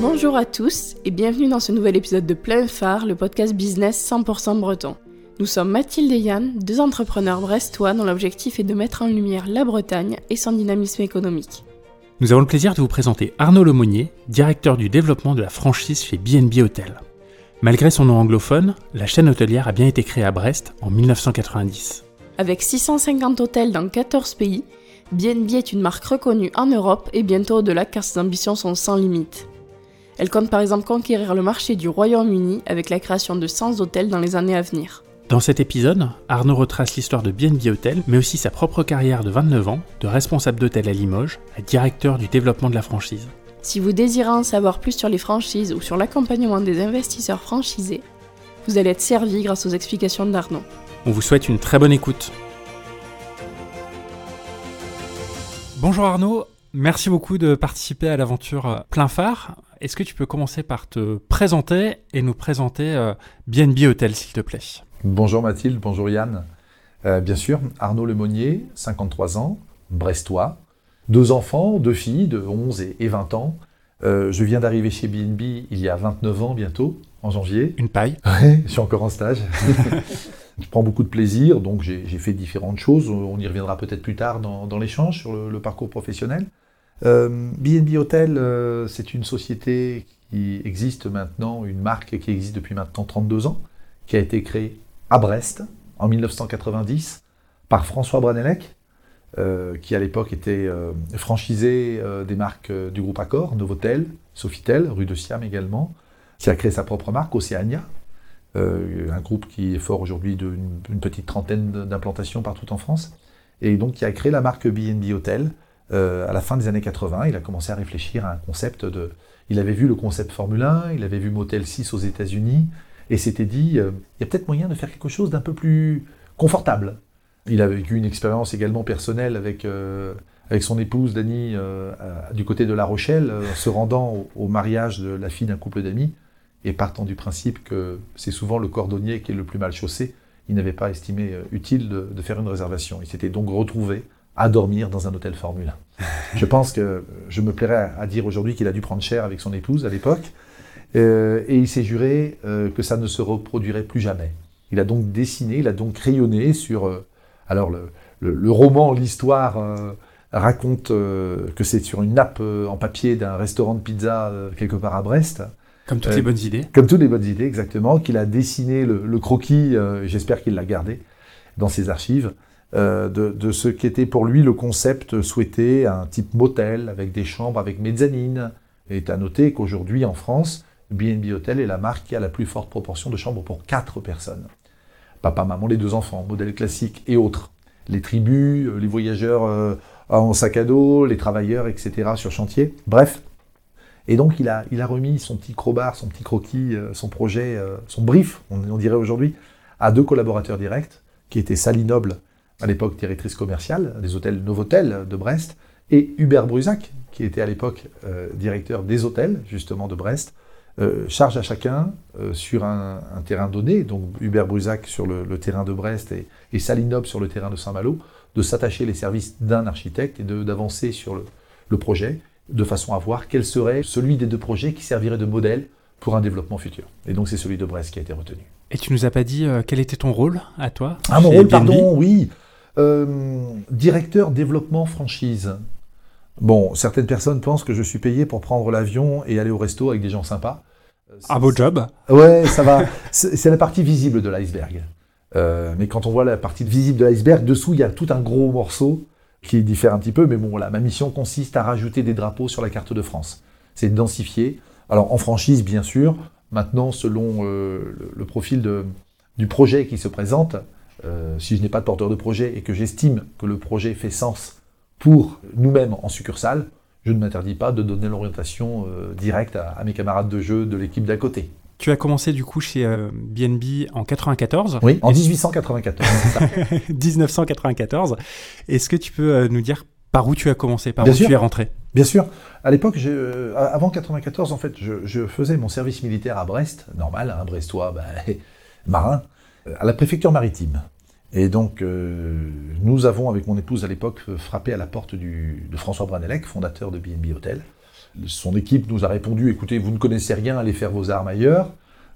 Bonjour à tous et bienvenue dans ce nouvel épisode de Plein Phare, le podcast business 100% breton. Nous sommes Mathilde et Yann, deux entrepreneurs brestois dont l'objectif est de mettre en lumière la Bretagne et son dynamisme économique. Nous avons le plaisir de vous présenter Arnaud Lemonnier, directeur du développement de la franchise chez BNB Hotel. Malgré son nom anglophone, la chaîne hôtelière a bien été créée à Brest en 1990. Avec 650 hôtels dans 14 pays, BNB est une marque reconnue en Europe et bientôt au-delà car ses ambitions sont sans limite. Elle compte par exemple conquérir le marché du Royaume-Uni avec la création de 100 hôtels dans les années à venir. Dans cet épisode, Arnaud retrace l'histoire de BNB Hotel, mais aussi sa propre carrière de 29 ans, de responsable d'hôtel à Limoges à directeur du développement de la franchise. Si vous désirez en savoir plus sur les franchises ou sur l'accompagnement des investisseurs franchisés, vous allez être servi grâce aux explications d'Arnaud. On vous souhaite une très bonne écoute. Bonjour Arnaud, merci beaucoup de participer à l'aventure Plein Phare. Est-ce que tu peux commencer par te présenter et nous présenter BNB Hotel, s'il te plaît? Bonjour Mathilde, bonjour Yann. Euh, bien sûr, Arnaud Lemonnier, 53 ans, brestois, deux enfants, deux filles de 11 et 20 ans. Euh, je viens d'arriver chez BNB il y a 29 ans bientôt, en janvier. Une paille Ouais, je suis encore en stage. je prends beaucoup de plaisir, donc j'ai fait différentes choses. On y reviendra peut-être plus tard dans, dans l'échange sur le, le, parcours professionnel. Euh, BNB Hotel, euh, c'est une société qui existe maintenant, une marque qui existe depuis maintenant 32 ans, qui a été créée à Brest en 1990 par François Branelec, euh, qui à l'époque était euh, franchisé euh, des marques du groupe Accor, Novotel, Sofitel, rue de Siam également, qui a créé sa propre marque, Océania, un groupe qui est fort aujourd'hui d'une petite trentaine d'implantations partout en France, et donc qui a créé la marque BNB Hotel à la fin des années 80. Il a commencé à réfléchir à un concept de... Il avait vu le concept Formule 1, il avait vu Motel 6 aux États-Unis, et s'était dit, euh, il y a peut-être moyen de faire quelque chose d'un peu plus confortable. Il a vécu une expérience également personnelle avec, euh, avec son épouse euh, du côté de La Rochelle, se rendant au, mariage de la fille d'un couple d'amis, et partant du principe que c'est souvent le cordonnier qui est le plus mal chaussé, il n'avait pas estimé utile de, faire une réservation. Il s'était donc retrouvé à dormir dans un hôtel Formule 1. je pense que je me plairais à, à dire aujourd'hui qu'il a dû prendre cher avec son épouse à l'époque, euh, et il s'est juré euh, que ça ne se reproduirait plus jamais. Il a donc dessiné, il a donc crayonné sur... Euh, alors le, le, le roman, l'histoire raconte que c'est sur une nappe en papier d'un restaurant de pizza quelque part à Brest. Comme toutes les bonnes idées. Comme toutes les bonnes idées, exactement. Qu'il a dessiné le, le croquis, j'espère qu'il l'a gardé dans ses archives, de, de, ce qui était pour lui le concept souhaité, un type motel avec des chambres avec mezzanine. Et à noter qu'aujourd'hui en France, BNB Hotel est la marque qui a la plus forte proportion de chambres pour 4 personnes. Papa, maman, les deux enfants, modèle classique et autres. Les tribus, les voyageurs euh, en sac à dos, les travailleurs, etc. sur chantier. Bref. Et donc il a, il a remis son petit crowbar, son petit croquis, euh, son projet, euh, son brief, on, on dirait aujourd'hui, à deux collaborateurs directs, qui étaient Sally Noble, à l'époque directrice commerciale des hôtels Novotel de Brest, et Hubert Brusac, qui était à l'époque euh, directeur des hôtels, justement, de Brest, euh, charge à chacun euh, sur un, un, terrain donné, donc Hubert Brusac sur le, le terrain de Brest et, et Salinob sur le terrain de Saint-Malo, de s'attacher les services d'un architecte et d'avancer sur le, le, projet de façon à voir quel serait celui des deux projets qui servirait de modèle pour un développement futur. Et donc c'est celui de Brest qui a été retenu. Et tu nous as pas dit euh, quel était ton rôle à toi Ah mon rôle, pardon, oui. Euh, directeur développement franchise. Bon, certaines personnes pensent que je suis payé pour prendre l'avion et aller au resto avec des gens sympas. Un beau job. Ouais, ça va. C'est la partie visible de l'iceberg. Euh, mais quand on voit la partie visible de l'iceberg, dessous, il y a tout un gros morceau qui diffère un petit peu. Mais bon, voilà, ma mission consiste à rajouter des drapeaux sur la carte de France. C'est densifier. Alors, en franchise, bien sûr. Maintenant, selon euh, le, le, profil de, du projet qui se présente, euh, si je n'ai pas de porteur de projet et que j'estime que le projet fait sens pour nous-mêmes en succursale, je ne m'interdis pas de donner l'orientation euh, directe à, à, mes camarades de jeu de l'équipe d'à côté. Tu as commencé du coup chez euh, BNB en 94 Oui, en 1894. 1994. Est-ce que tu peux euh, nous dire par où tu as commencé, par Bien où sûr. tu es rentré? Bien sûr. À l'époque, avant 94, en fait, je, je, faisais mon service militaire à Brest, normal, un hein, brestois, bah, marin, à la préfecture maritime. Et donc, euh, nous avons, avec mon épouse à l'époque, frappé à la porte de François Branelec, fondateur de BNB Hotel, Son équipe nous a répondu, écoutez, vous ne connaissez rien, allez faire vos armes ailleurs.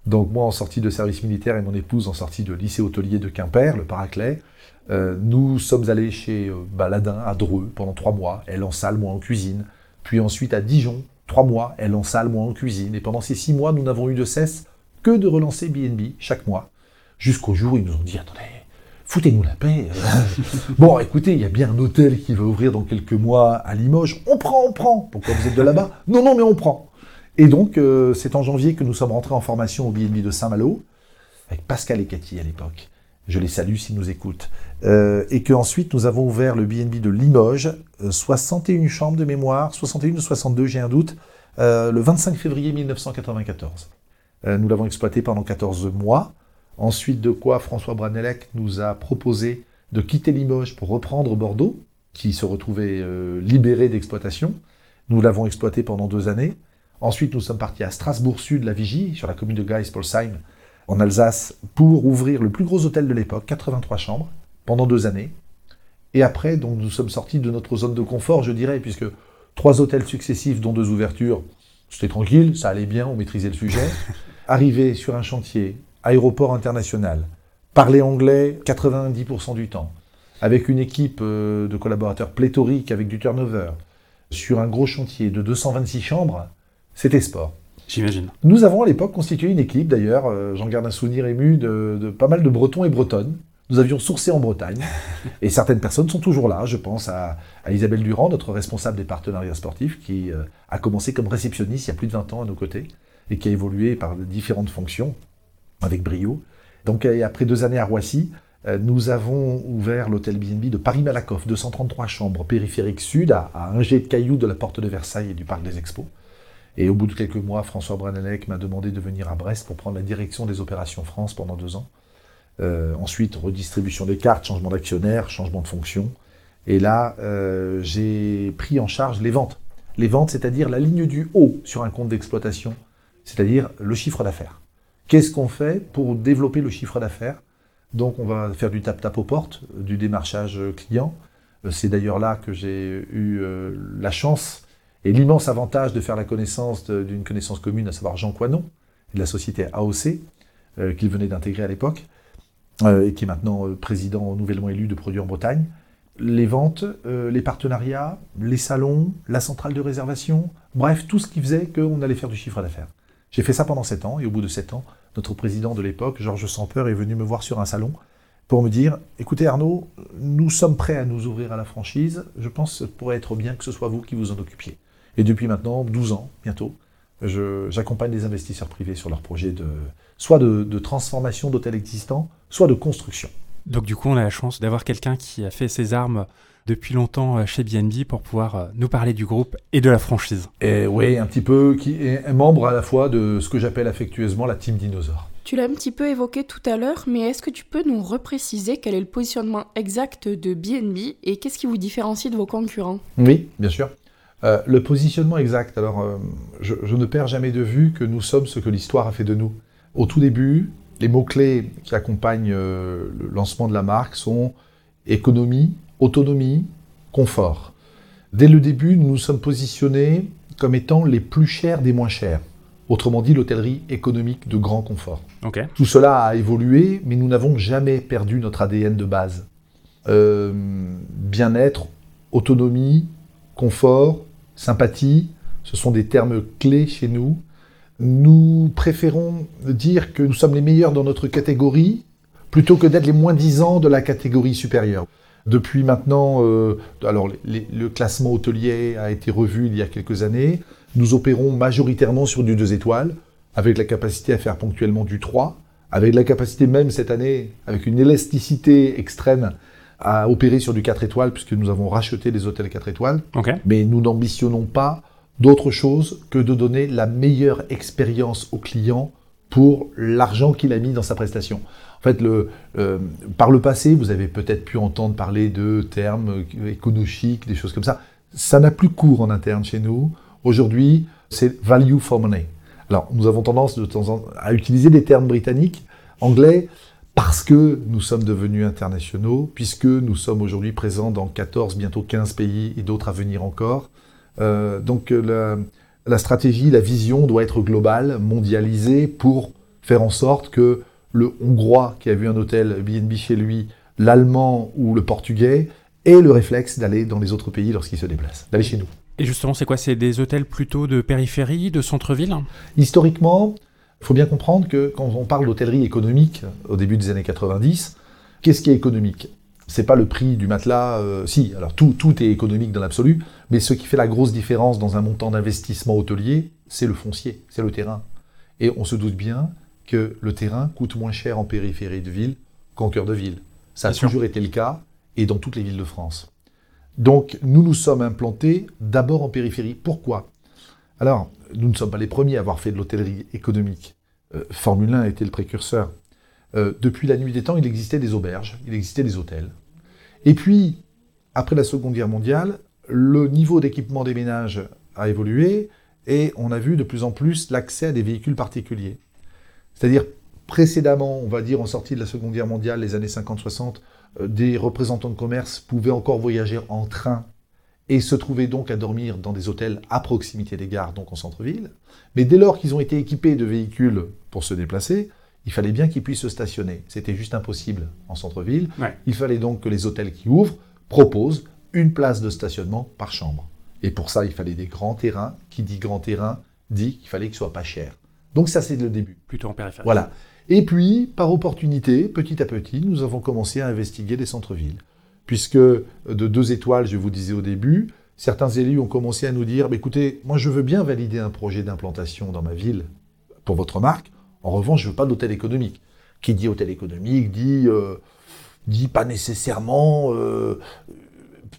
Donc moi, en sortie de service militaire et mon épouse en sortie de lycée hôtelier de Quimper, le Paraclet, euh, nous sommes allés chez euh, Baladin à Dreux pendant trois mois, elle en salle, moi en cuisine. Puis ensuite à Dijon, trois mois, elle en salle, moi en cuisine. Et pendant ces six mois, nous n'avons eu de cesse que de relancer BNB chaque mois. Jusqu'au jour où ils nous ont dit, attendez, foutez-nous la paix. bon, écoutez, il y a bien un hôtel qui va ouvrir dans quelques mois à Limoges. On prend, on prend. Pourquoi vous êtes de là-bas? Non, non, mais on prend. Et donc, euh, c'est en janvier que nous sommes rentrés en formation au BNB de Saint-Malo, avec Pascal et Cathy à l'époque. Je les salue s'ils nous écoutent. Euh, et qu'ensuite, nous avons ouvert le BNB de Limoges, 61 euh, chambres de mémoire, 61 ou 62, j'ai un doute, le 25 février 1994. nous l'avons exploité pendant 14 mois. Ensuite de quoi François Branelec nous a proposé de quitter Limoges pour reprendre Bordeaux, qui se retrouvait euh, libéré d'exploitation. Nous l'avons exploité pendant deux années. Ensuite, nous sommes partis à Strasbourg-Sud, la Vigie, sur la commune de Geispolsheim, en Alsace, pour ouvrir le plus gros hôtel de l'époque, 83 chambres, pendant deux années. Et après, donc, nous sommes sortis de notre zone de confort, je dirais, puisque trois hôtels successifs, dont deux ouvertures, c'était tranquille, ça allait bien, on maîtrisait le sujet. Arrivé sur un chantier aéroport international, parler anglais 90% du temps, avec une équipe euh, de collaborateurs pléthorique avec du turnover, sur un gros chantier de 226 chambres, c'était sport. J'imagine. Nous avons à l'époque constitué une équipe, d'ailleurs, euh, j'en garde un souvenir ému, de, pas mal de Bretons et Bretonnes. Nous avions sourcé en Bretagne, et certaines personnes sont toujours là. Je pense à, Isabelle Durand, notre responsable des partenariats sportifs, qui euh, a commencé comme réceptionniste il y a plus de 20 ans à nos côtés, et qui a évolué par différentes fonctions avec brio. Donc après deux années à Roissy, euh, nous avons ouvert l'hôtel BNB de Paris-Malakoff, 233 chambres, périphérique sud, à, un jet de cailloux de la porte de Versailles et du parc des Expos. Et au bout de quelques mois, François Branelec m'a demandé de venir à Brest pour prendre la direction des opérations France pendant deux ans. Euh, ensuite, redistribution des cartes, changement d'actionnaire, changement de fonction. Et là, euh, j'ai pris en charge les ventes. Les ventes, c'est-à-dire la ligne du haut sur un compte d'exploitation, c'est-à-dire le chiffre d'affaires. Qu'est-ce qu'on fait pour développer le chiffre d'affaires? Donc on va faire du tap-tap aux portes, du démarchage client. Euh, c'est d'ailleurs là que j'ai eu euh, la chance et l'immense avantage de faire la connaissance d'une connaissance commune, à savoir Jean Coinon, de la société AOC, euh, qu'il venait d'intégrer à l'époque, et qui est maintenant président nouvellement élu de Produits en Bretagne. Les ventes, les partenariats, les salons, la centrale de réservation, bref, tout ce qui faisait qu'on allait faire du chiffre d'affaires. J'ai fait ça pendant sept ans, et au bout de sept ans, notre président de l'époque, Georges Samper, est venu me voir sur un salon pour me dire Écoutez Arnaud, nous sommes prêts à nous ouvrir à la franchise, je pense que ça pourrait être bien que ce soit vous qui vous en occupiez. Et depuis maintenant 12 ans, bientôt, j'accompagne des investisseurs privés sur leurs projets de, soit de, de transformation d'hôtels existants, soit de construction. Donc du coup, on a la chance d'avoir quelqu'un qui a fait ses armes depuis longtemps euh, chez BNB pour pouvoir euh, nous parler du groupe et de la franchise. Et oui, un petit peu, qui est un membre à la fois de ce que j'appelle affectueusement la team dinosaure. Tu l'as un petit peu évoqué tout à l'heure, mais est-ce que tu peux nous repréciser quel est le positionnement exact de BNB et qu'est-ce qui vous différencie de vos concurrents? Oui, bien sûr. Euh, le positionnement exact, alors je, ne perds jamais de vue que nous sommes ce que l'histoire a fait de nous. Au tout début, les mots-clés qui accompagnent le lancement de la marque sont économie, autonomie, confort. Dès le début, nous nous sommes positionnés comme étant les plus chers des moins chers. Autrement dit, l'hôtellerie économique de grand confort. Tout cela a évolué, mais nous n'avons jamais perdu notre ADN de base. Euh, bien-être, autonomie, confort, sympathie, ce sont des termes clés chez nous. Nous préférons dire que nous sommes les meilleurs dans notre catégorie plutôt que d'être les moins disants de la catégorie supérieure. Depuis maintenant, euh, alors le classement hôtelier a été revu il y a quelques années. Nous opérons majoritairement sur du 2 étoiles, avec la capacité à faire ponctuellement du 3, avec la capacité même cette année, avec une élasticité extrême, à opérer sur du 4 étoiles, puisque nous avons racheté des hôtels 4 étoiles. Mais nous n'ambitionnons pas d'autre chose que de donner la meilleure expérience au client pour l'argent qu'il a mis dans sa prestation. En fait, euh, par le passé, vous avez peut-être pu entendre parler de termes économiques, des choses comme ça. Ça n'a plus cours en interne chez nous. Aujourd'hui, c'est value for money. Alors, nous avons tendance de temps en temps à utiliser des termes britanniques, anglais, parce que nous sommes devenus internationaux, puisque nous sommes aujourd'hui présents dans 14, bientôt 15 pays et d'autres à venir encore. Euh, donc, la stratégie, la vision doit être globale, mondialisée, pour faire en sorte que le Hongrois qui a vu un hôtel BNB chez lui, l'Allemand ou le Portugais, ait le réflexe d'aller dans les autres pays lorsqu'il se déplace, d'aller chez nous. Et justement, c'est quoi? C'est des hôtels plutôt de périphérie, de centre-ville? Historiquement, il faut bien comprendre que quand on parle d'hôtellerie économique au début des années 90, qu'est-ce qui est économique? C'est pas le prix du matelas, euh, si, alors tout, tout est économique dans l'absolu, mais ce qui fait la grosse différence dans un montant d'investissement hôtelier, c'est le foncier, c'est le terrain. Et on se doute bien que le terrain coûte moins cher en périphérie de ville qu'en cœur de ville. Ça a toujours été le cas, et dans toutes les villes de France. Donc nous nous sommes implantés d'abord en périphérie. Pourquoi? Alors, nous ne sommes pas les premiers à avoir fait de l'hôtellerie économique. Euh, Formule 1 était le précurseur. Euh, depuis la nuit des temps, il existait des auberges, il existait des hôtels. Et puis, après la Seconde Guerre mondiale, le niveau d'équipement des ménages a évolué et on a vu de plus en plus l'accès à des véhicules particuliers. C'est-à-dire, précédemment, on va dire en sortie de la Seconde Guerre mondiale, les années 50-60, euh, des représentants de commerce pouvaient encore voyager en train et se trouvaient donc à dormir dans des hôtels à proximité des gares, donc en centre-ville. Mais dès lors qu'ils ont été équipés de véhicules pour se déplacer, il fallait bien qu'ils puissent se stationner. C'était juste impossible en centre-ville. Il fallait donc que les hôtels qui ouvrent proposent une place de stationnement par chambre. Et pour ça, il fallait des grands terrains. Qui dit grand terrain dit qu'il fallait qu'ils soient pas chers. Donc ça, c'est le début. Plutôt en périphérie. Voilà. Et puis, par opportunité, petit à petit, nous avons commencé à investiguer les centres-villes. Puisque de deux étoiles, je vous disais au début, certains élus ont commencé à nous dire, bah, écoutez, moi je veux bien valider un projet d'implantation dans ma ville pour votre marque, en revanche, je ne veux pas d'hôtel économique. Qui dit hôtel économique dit, euh, dit pas nécessairement... Euh,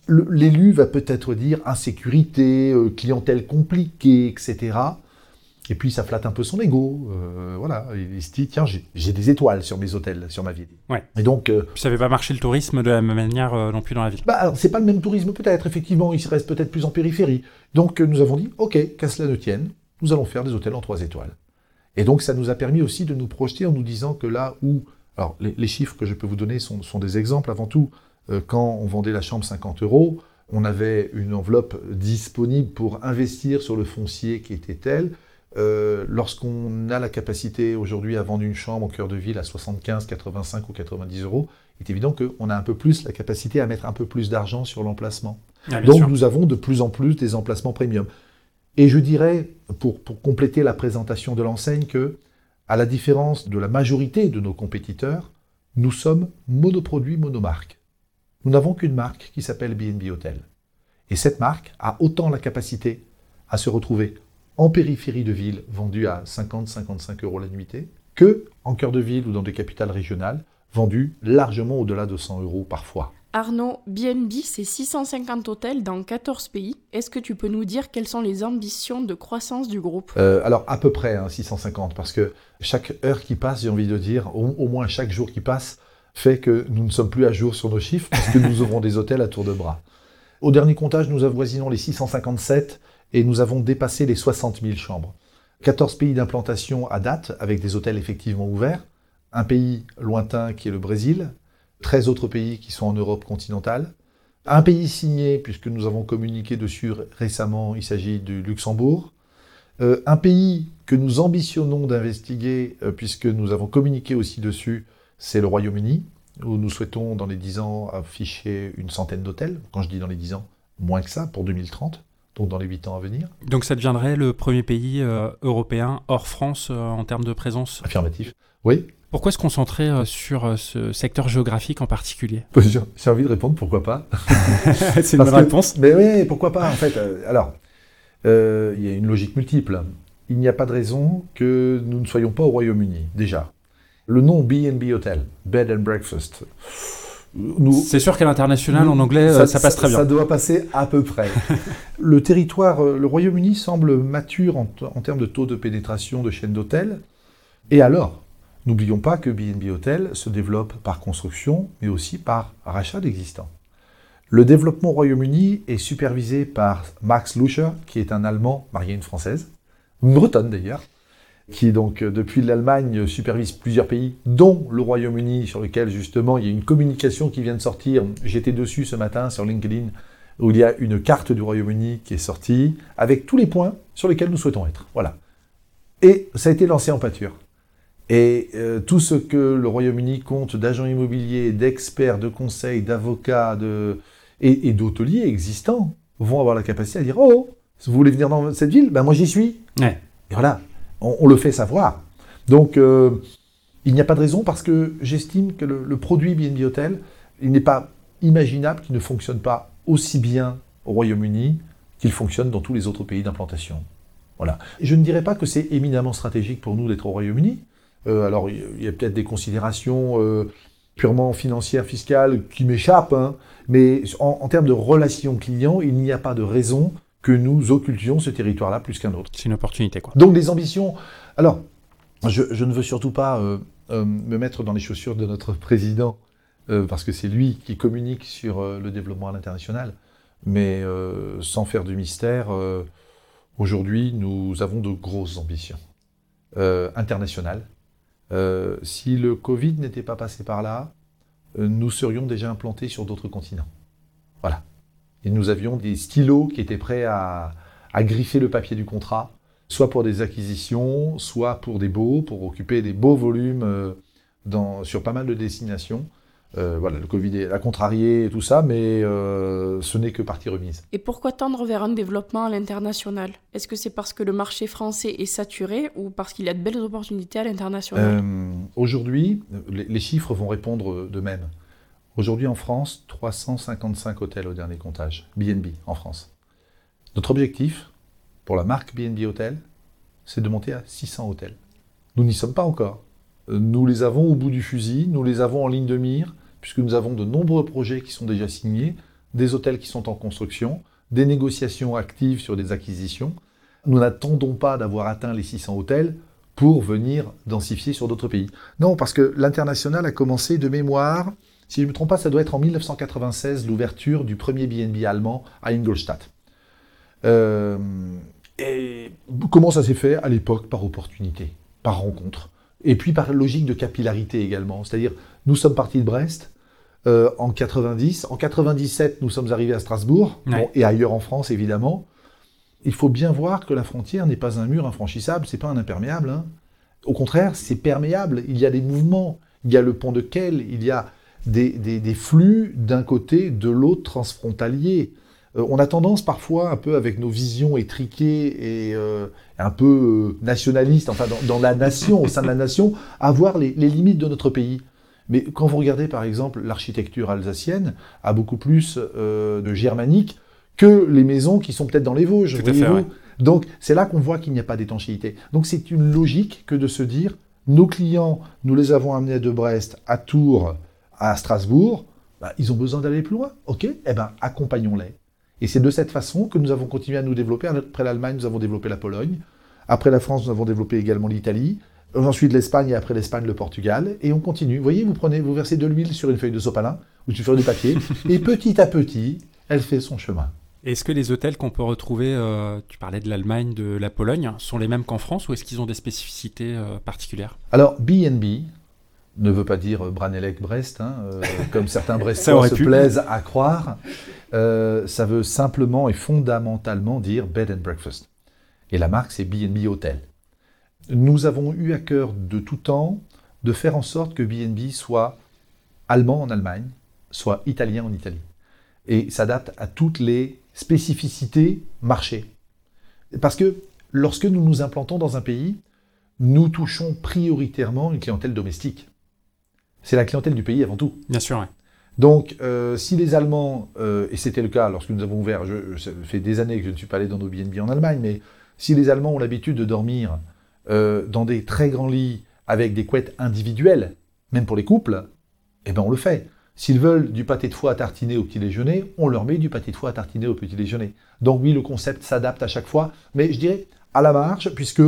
l'élu va peut-être dire insécurité, euh, clientèle compliquée, etc. Et puis ça flatte un peu son ego. Euh, voilà, il se dit tiens, j'ai des étoiles sur mes hôtels, sur ma ville. Ouais. Et donc. Euh, ça n'avait pas marché le tourisme de la même manière euh, non plus dans la ville. Bah, c'est pas le même tourisme peut-être. Effectivement, il reste peut-être plus en périphérie. Donc nous avons dit ok, qu'à cela ne tienne, nous allons faire des hôtels en trois étoiles. Et donc ça nous a permis aussi de nous projeter en nous disant que là où, alors les, chiffres que je peux vous donner sont, sont des exemples avant tout. quand on vendait la chambre 50 euros, on avait une enveloppe disponible pour investir sur le foncier qui était tel euh, lorsqu'on a la capacité aujourd'hui à vendre une chambre au cœur de ville à 75, 85 ou 90 euros, il est évident qu'on a un peu plus la capacité à mettre un peu plus d'argent sur l'emplacement. Ah, Donc nous avons de plus en plus des emplacements premium. Et je dirais, pour, pour compléter la présentation de l'enseigne, que, à la différence de la majorité de nos compétiteurs, nous sommes monoproduits, monomarques. Nous n'avons qu'une marque qui s'appelle BNB Hotel. Et cette marque a autant la capacité à se retrouver en périphérie de ville, vendu à 50-55 euros la nuitée, que en cœur de ville ou dans des capitales régionales, vendu largement au-delà de 100 euros parfois. Arnaud, BNB, c'est 650 hôtels dans 14 pays. Est-ce que tu peux nous dire quelles sont les ambitions de croissance du groupe? Euh, Alors, à peu près 650, hein, parce que chaque heure qui passe, j'ai envie de dire, au, au, moins chaque jour qui passe, fait que nous ne sommes plus à jour sur nos chiffres, parce que nous ouvrons des hôtels à tour de bras. Au dernier comptage, nous avoisinons les 657 et nous avons dépassé les 60 000 chambres. 14 pays d'implantation à date, avec des hôtels effectivement ouverts, un pays lointain qui est le Brésil, 13 autres pays qui sont en Europe continentale, un pays signé, puisque nous avons communiqué dessus récemment, il s'agit du Luxembourg, euh, un pays que nous ambitionnons d'investiguer, euh, puisque nous avons communiqué aussi dessus, c'est le Royaume-Uni, où nous souhaitons dans les 10 ans afficher une centaine d'hôtels. Quand je dis dans les 10 ans, moins que ça, pour 2030 dans les 8 ans à venir. Donc ça deviendrait le premier pays euh, européen hors France euh, en termes de présence Affirmatif, oui. Pourquoi se concentrer euh, sur ce secteur géographique en particulier? J'ai envie de répondre, pourquoi pas C'est une bonne réponse. Mais oui, pourquoi pas en fait Alors, il y a une logique multiple. Il n'y a pas de raison que nous ne soyons pas au Royaume-Uni, déjà. Le nom B&B Hotel, Bed and Breakfast, c'est sûr qu'à l'international, en anglais, ça, ça, passe très bien. Ça doit passer à peu près. le territoire, euh, le Royaume-Uni semble mature en, termes de taux de pénétration de chaînes d'hôtels. Et alors, n'oublions pas que B&B Hotel se développe par construction, mais aussi par rachat d'existants. Le développement au Royaume-Uni est supervisé par Max Luscher, qui est un Allemand marié à une Française, une Bretonne d'ailleurs, qui donc euh, depuis l'Allemagne supervise plusieurs pays, dont le Royaume-Uni, sur lequel justement il y a une communication qui vient de sortir. J'étais dessus ce matin sur LinkedIn où il y a une carte du Royaume-Uni qui est sortie, avec tous les points sur lesquels nous souhaitons être. Voilà. Et ça a été lancé en pâture. Et euh, tout ce que le Royaume-Uni compte d'agents immobiliers, d'experts, de conseils, d'avocats de... et, d'hôteliers existants vont avoir la capacité à dire Oh, vous voulez venir dans cette ville? Ben moi j'y suis. Et voilà, on, le fait savoir. Donc euh, il n'y a pas de raison parce que j'estime que le, produit BNB Hotel, il n'est pas imaginable qu'il ne fonctionne pas aussi bien au Royaume-Uni qu'il fonctionne dans tous les autres pays d'implantation. Voilà. Je ne dirais pas que c'est éminemment stratégique pour nous d'être au Royaume-Uni. Euh, alors, il y a peut-être des considérations euh, purement financières, fiscales qui m'échappent, hein, mais en, termes de relations clients, il n'y a pas de raison que nous occultions ce territoire-là plus qu'un autre. C'est une opportunité, quoi. Donc, des ambitions. Alors, je, ne veux surtout pas euh, me mettre dans les chaussures de notre président, parce que c'est lui qui communique sur le développement à l'international, mais sans faire du mystère, aujourd'hui, nous avons de grosses ambitions internationales euh, si le Covid n'était pas passé par là, euh, nous serions déjà implantés sur d'autres continents. Voilà. Et nous avions des stylos qui étaient prêts à, griffer le papier du contrat, soit pour des acquisitions, soit pour des beaux, pour occuper des beaux volumes euh, sur pas mal de destinations. Euh, voilà, le Covid a contrarié et tout ça, mais euh, ce n'est que partie remise. Et pourquoi tendre vers un développement à l'international? Est-ce que c'est parce que le marché français est saturé ou parce qu'il y a de belles opportunités à l'international? Euh, Aujourd'hui, les, chiffres vont répondre d'eux-mêmes. Aujourd'hui en France, 355 hôtels au dernier comptage, BNB en France. Notre objectif pour la marque BNB Hotel, c'est de monter à 600 hôtels. Nous n'y sommes pas encore. Nous les avons au bout du fusil, nous les avons en ligne de mire, puisque nous avons de nombreux projets qui sont déjà signés, des hôtels qui sont en construction, des négociations actives sur des acquisitions. Nous n'attendons pas d'avoir atteint les 600 hôtels pour venir densifier sur d'autres pays. Non, parce que l'international a commencé de mémoire, si je ne me trompe pas, ça doit être en 1996 l'ouverture du premier BNB allemand à Ingolstadt. Euh, et comment ça s'est fait À l'époque, par opportunité, par rencontre et puis par logique de capillarité également. C'est-à-dire, nous sommes partis de Brest euh, en 90, en 97, nous sommes arrivés à Strasbourg, et ailleurs en France évidemment. Il faut bien voir que la frontière n'est pas un mur infranchissable, c'est pas un imperméable. Hein. Au contraire, c'est perméable. Il y a des mouvements, il y a le pont de Quel, il y a des, des flux d'un côté, de l'autre transfrontalier. Euh, on a tendance parfois, un peu avec nos visions étriquées et euh, un peu euh, nationalistes, enfin dans, la nation, au sein de la nation, à voir les, limites de notre pays. Mais quand vous regardez par exemple l'architecture alsacienne, a beaucoup plus de germanique que les maisons qui sont peut-être dans les Vosges. Donc c'est là qu'on voit qu'il n'y a pas d'étanchéité. Donc c'est une logique que de se dire, nos clients, nous les avons amenés de Brest à Tours, à Strasbourg, bah, ils ont besoin d'aller plus loin. Ok, eh ben accompagnons-les. Et c'est de cette façon que nous avons continué à nous développer. Après l'Allemagne, nous avons développé la Pologne. Après la France, nous avons développé également l'Italie. Ensuite l'Espagne et après l'Espagne, le Portugal. Et on continue. Vous voyez, vous prenez, vous versez de l'huile sur une feuille de sopalin ou sur du papier. et petit à petit, elle fait son chemin. Est-ce que les hôtels qu'on peut retrouver, euh, tu parlais de l'Allemagne, de la Pologne, sont les mêmes qu'en France ou est-ce qu'ils ont des spécificités euh, particulières? Alors, BNB, ne veut pas dire Branelec-Brest, hein, euh, comme certains Brestois se plaisent à croire. Euh, ça veut simplement et fondamentalement dire bed and breakfast. Et la marque, c'est B&B Hotel. Nous avons eu à cœur de tout temps de faire en sorte que B&B soit allemand en Allemagne, soit italien en Italie. Et s'adapte à toutes les spécificités marché. Parce que lorsque nous nous implantons dans un pays, nous touchons prioritairement une clientèle domestique c'est la clientèle du pays avant tout. Bien sûr, oui. Donc, euh, si les Allemands, euh, et c'était le cas lorsque nous avons ouvert, je, ça fait des années que je ne suis pas allé dans nos BNB en Allemagne, mais si les Allemands ont l'habitude de dormir euh, dans des très grands lits avec des couettes individuelles, même pour les couples, eh ben on le fait. S'ils veulent du pâté de foie à tartiner au petit déjeuner, on leur met du pâté de foie à tartiner au petit déjeuner. Donc oui, le concept s'adapte à chaque fois, mais je dirais à la marge, puisque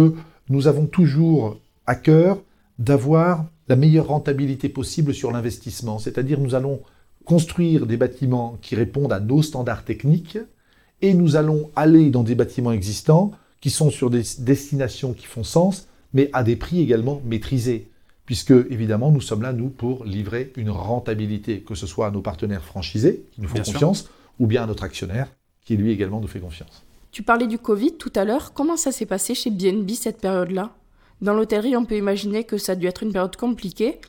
nous avons toujours à cœur d'avoir la meilleure rentabilité possible sur l'investissement. C'est-à-dire nous allons construire des bâtiments qui répondent à nos standards techniques et nous allons aller dans des bâtiments existants qui sont sur des destinations qui font sens, mais à des prix également maîtrisés. Puisque, évidemment, nous sommes là, nous, pour livrer une rentabilité, que ce soit à nos partenaires franchisés, qui nous font confiance, ou bien à notre actionnaire, qui lui également nous fait confiance. Tu parlais du Covid tout à l'heure. Comment ça s'est passé chez BNB cette période-là? Dans l'hôtellerie, on peut imaginer que ça a dû être une période compliquée,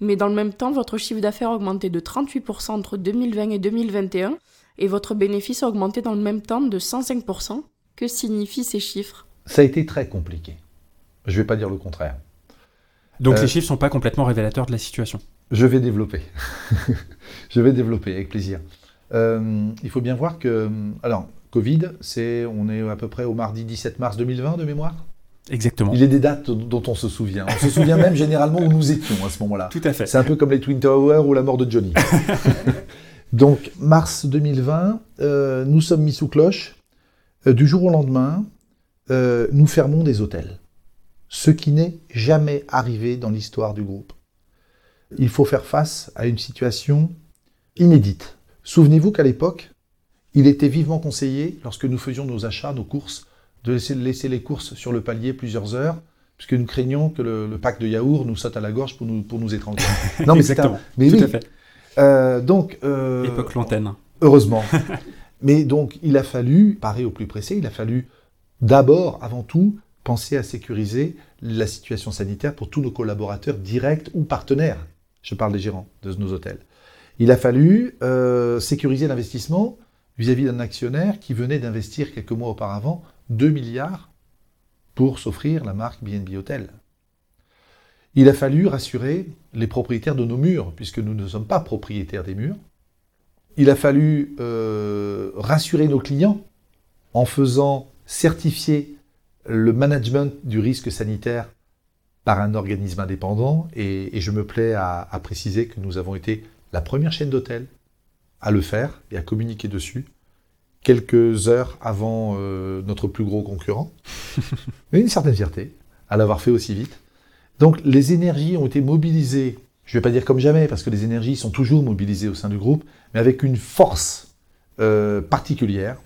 mais dans le même temps, votre chiffre d'affaires a augmenté de 38% entre 2020 et 2021, et votre bénéfice a augmenté dans le même temps de 105%. Que signifient ces chiffres? Ça a été très compliqué. Je ne vais pas dire le contraire. Donc les chiffres ne sont pas complètement révélateurs de la situation Je vais développer. je vais développer avec plaisir. Euh, il faut bien voir que, alors, Covid, c'est, on est à peu près au mardi 17 mars 2020 de mémoire? Exactement. Il est des dates dont on se souvient. On se souvient même généralement où nous étions à ce moment-là. Tout à fait. C'est un peu comme les Twin Towers ou la mort de Johnny. Donc, mars 2020, euh, nous sommes mis sous cloche. Euh, du jour au lendemain, nous fermons des hôtels. Ce qui n'est jamais arrivé dans l'histoire du groupe. Il faut faire face à une situation inédite. Souvenez-vous qu'à l'époque, il était vivement conseillé, lorsque nous faisions nos achats, nos courses, de laisser, les courses sur le palier plusieurs heures, puisque nous craignons que le, pack de yaourt nous saute à la gorge pour nous, pour nous étrangler. non, mais Exactement. mais Tout oui. à fait. Euh, donc, euh, Époque lointaine. Heureusement. mais donc, il a fallu, parer au plus pressé, il a fallu d'abord, avant tout, penser à sécuriser la situation sanitaire pour tous nos collaborateurs directs ou partenaires. Je parle des gérants de nos hôtels. Il a fallu euh, sécuriser l'investissement vis-à-vis d'un actionnaire qui venait d'investir quelques mois auparavant 2 milliards pour s'offrir la marque BNB Hotel. Il a fallu rassurer les propriétaires de nos murs, puisque nous ne sommes pas propriétaires des murs. Il a fallu euh, rassurer nos clients en faisant certifier le management du risque sanitaire par un organisme indépendant. Et, je me plais à, à préciser que nous avons été la première chaîne d'hôtels à le faire et à communiquer dessus quelques heures avant euh, notre plus gros concurrent. une certaine fierté à l'avoir fait aussi vite. Donc les énergies ont été mobilisées, je ne vais pas dire comme jamais, parce que les énergies sont toujours mobilisées au sein du groupe, mais avec une force euh, particulière.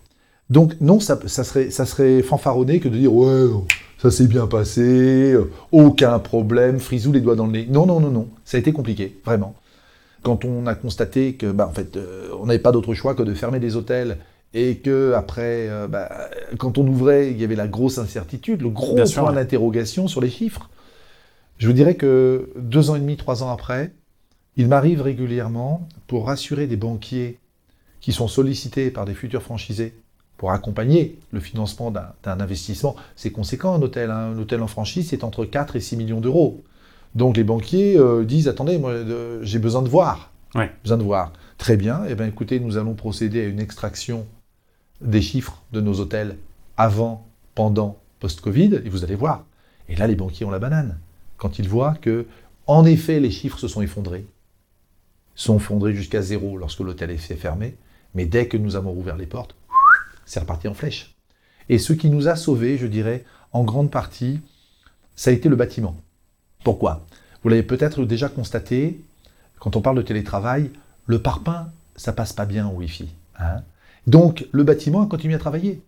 Donc non, ça, serait, ça serait fanfaronné que de dire ouais, ça s'est bien passé, aucun problème, frisou les doigts dans le nez. Non, non, non, non, ça a été compliqué, vraiment quand on a constaté que, bah, en fait, euh, on n'avait pas d'autre choix que de fermer des hôtels et que après, euh, bah, quand on ouvrait, il y avait la grosse incertitude, le gros point d'interrogation sur les chiffres. Je vous dirais que deux ans et demi, trois ans après, il m'arrive régulièrement pour rassurer des banquiers qui sont sollicités par des futurs franchisés pour accompagner le financement d'un investissement. C'est conséquent un hôtel. Hein. Un hôtel en franchise, c'est entre 4 et 6 millions d'euros. Donc les banquiers euh, disent attendez, moi j'ai besoin de voir. Besoin de voir. Très bien. Eh bien écoutez, nous allons procéder à une extraction des chiffres de nos hôtels avant, pendant, post-Covid, et vous allez voir. Et là, les banquiers ont la banane. Quand ils voient que, en effet, les chiffres se sont effondrés, sont effondrés jusqu'à zéro lorsque l'hôtel est fermé, mais dès que nous avons rouvert les portes, c'est reparti en flèche. Et ce qui nous a sauvés, je dirais, en grande partie, ça a été le bâtiment. Pourquoi? Vous l'avez peut-être déjà constaté, quand on parle de télétravail, le parpaing, ça passe pas bien au Wi-Fi. Hein. Donc le bâtiment a continué à travailler.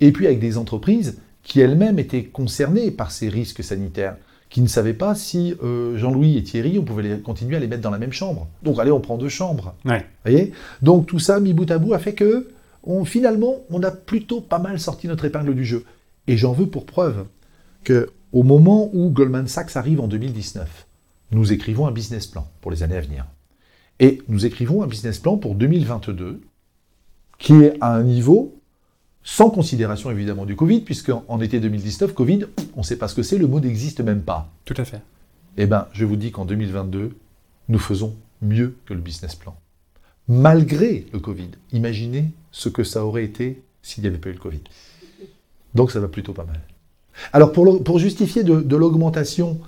Et puis avec des entreprises qui elles-mêmes étaient concernées par ces risques sanitaires, qui ne savaient pas si euh, Jean-Louis et Thierry, on pouvait continuer à les mettre dans la même chambre. Donc allez, on prend deux chambres. Voyez? Donc tout ça, mis bout à bout, a fait que finalement, on a plutôt pas mal sorti notre épingle du jeu. Et j'en veux pour preuve que au moment où Goldman Sachs arrive en 2019, nous écrivons un business plan pour les années à venir. Et nous écrivons un business plan pour 2022 qui est à un niveau sans considération évidemment du Covid, puisqu'en été 2019, Covid, on ne sait pas ce que c'est, le mot n'existe même pas. Tout à fait. Eh bien, je vous dis qu'en 2022, nous faisons mieux que le business plan. Malgré le Covid. Imaginez ce que ça aurait été s'il n'y avait pas eu le Covid. Donc ça va plutôt pas mal. Alors pour, justifier de, l'augmentation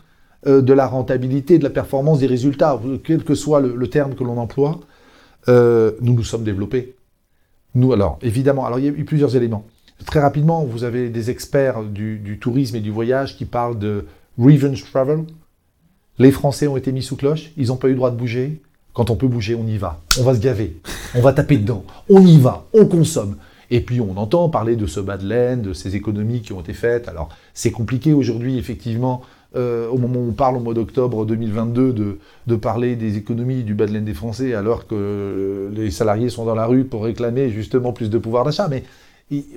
euh, de la rentabilité, de la performance des résultats, quel que soit le, terme que l'on emploie, euh, nous nous sommes développés. Nous, alors, évidemment, alors il y a eu plusieurs éléments. Très rapidement, vous avez des experts du, tourisme et du voyage qui parlent de revenge travel. Les Français ont été mis sous cloche, ils n'ont pas eu le droit de bouger. Quand on peut bouger, on y va. On va se gaver, on va taper dedans, on y va, on consomme. Et puis on entend parler de ce bas de laine, de ces économies qui ont été faites. Alors c'est compliqué aujourd'hui effectivement euh, au moment où on parle au mois d'octobre 2022 de, parler des économies du bas de laine des Français alors que les salariés sont dans la rue pour réclamer justement plus de pouvoir d'achat. Mais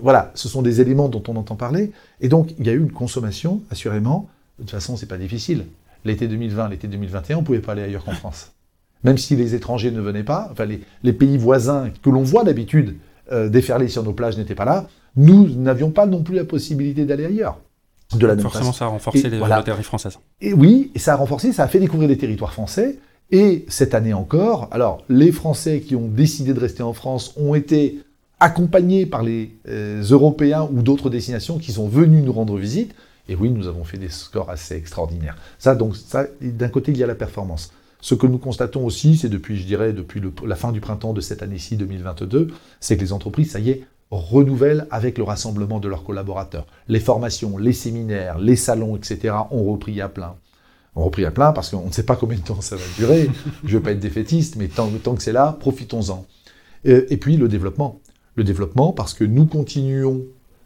voilà, ce sont des éléments dont on entend parler. Et donc, il y a eu une consommation, assurément. De toute façon, c'est pas difficile. L'été 2020, l'été 2021, on pouvait pas aller ailleurs qu'en France. Même si les étrangers ne venaient pas, enfin les, les pays voisins que l'on voit d'habitude euh, déferler sur nos plages n'étaient pas là, nous n'avions pas non plus la possibilité d'aller ailleurs. De la Forcément, ça a renforcé les voilà. françaises. Et oui, et ça a renforcé, ça a fait découvrir des territoires français. Et cette année encore, alors les Français qui ont décidé de rester en France ont été accompagnés par les euh, Européens ou d'autres destinations qui sont venus nous rendre visite. Et oui, nous avons fait des scores assez extraordinaires. Ça, donc, ça, d'un côté, il y a la performance. Ce que nous constatons aussi, c'est depuis, je dirais, depuis la fin du printemps de cette année-ci, 2022, c'est que les entreprises, ça y est, renouvellent avec le rassemblement de leurs collaborateurs. Les formations, les séminaires, les salons, etc. ont repris à plein. Ont repris à plein parce qu'on ne sait pas combien de temps ça va durer. je ne veux pas être défaitiste, mais tant, que c'est là, profitons-en. Et, et puis le développement. Le développement parce que nous continuons,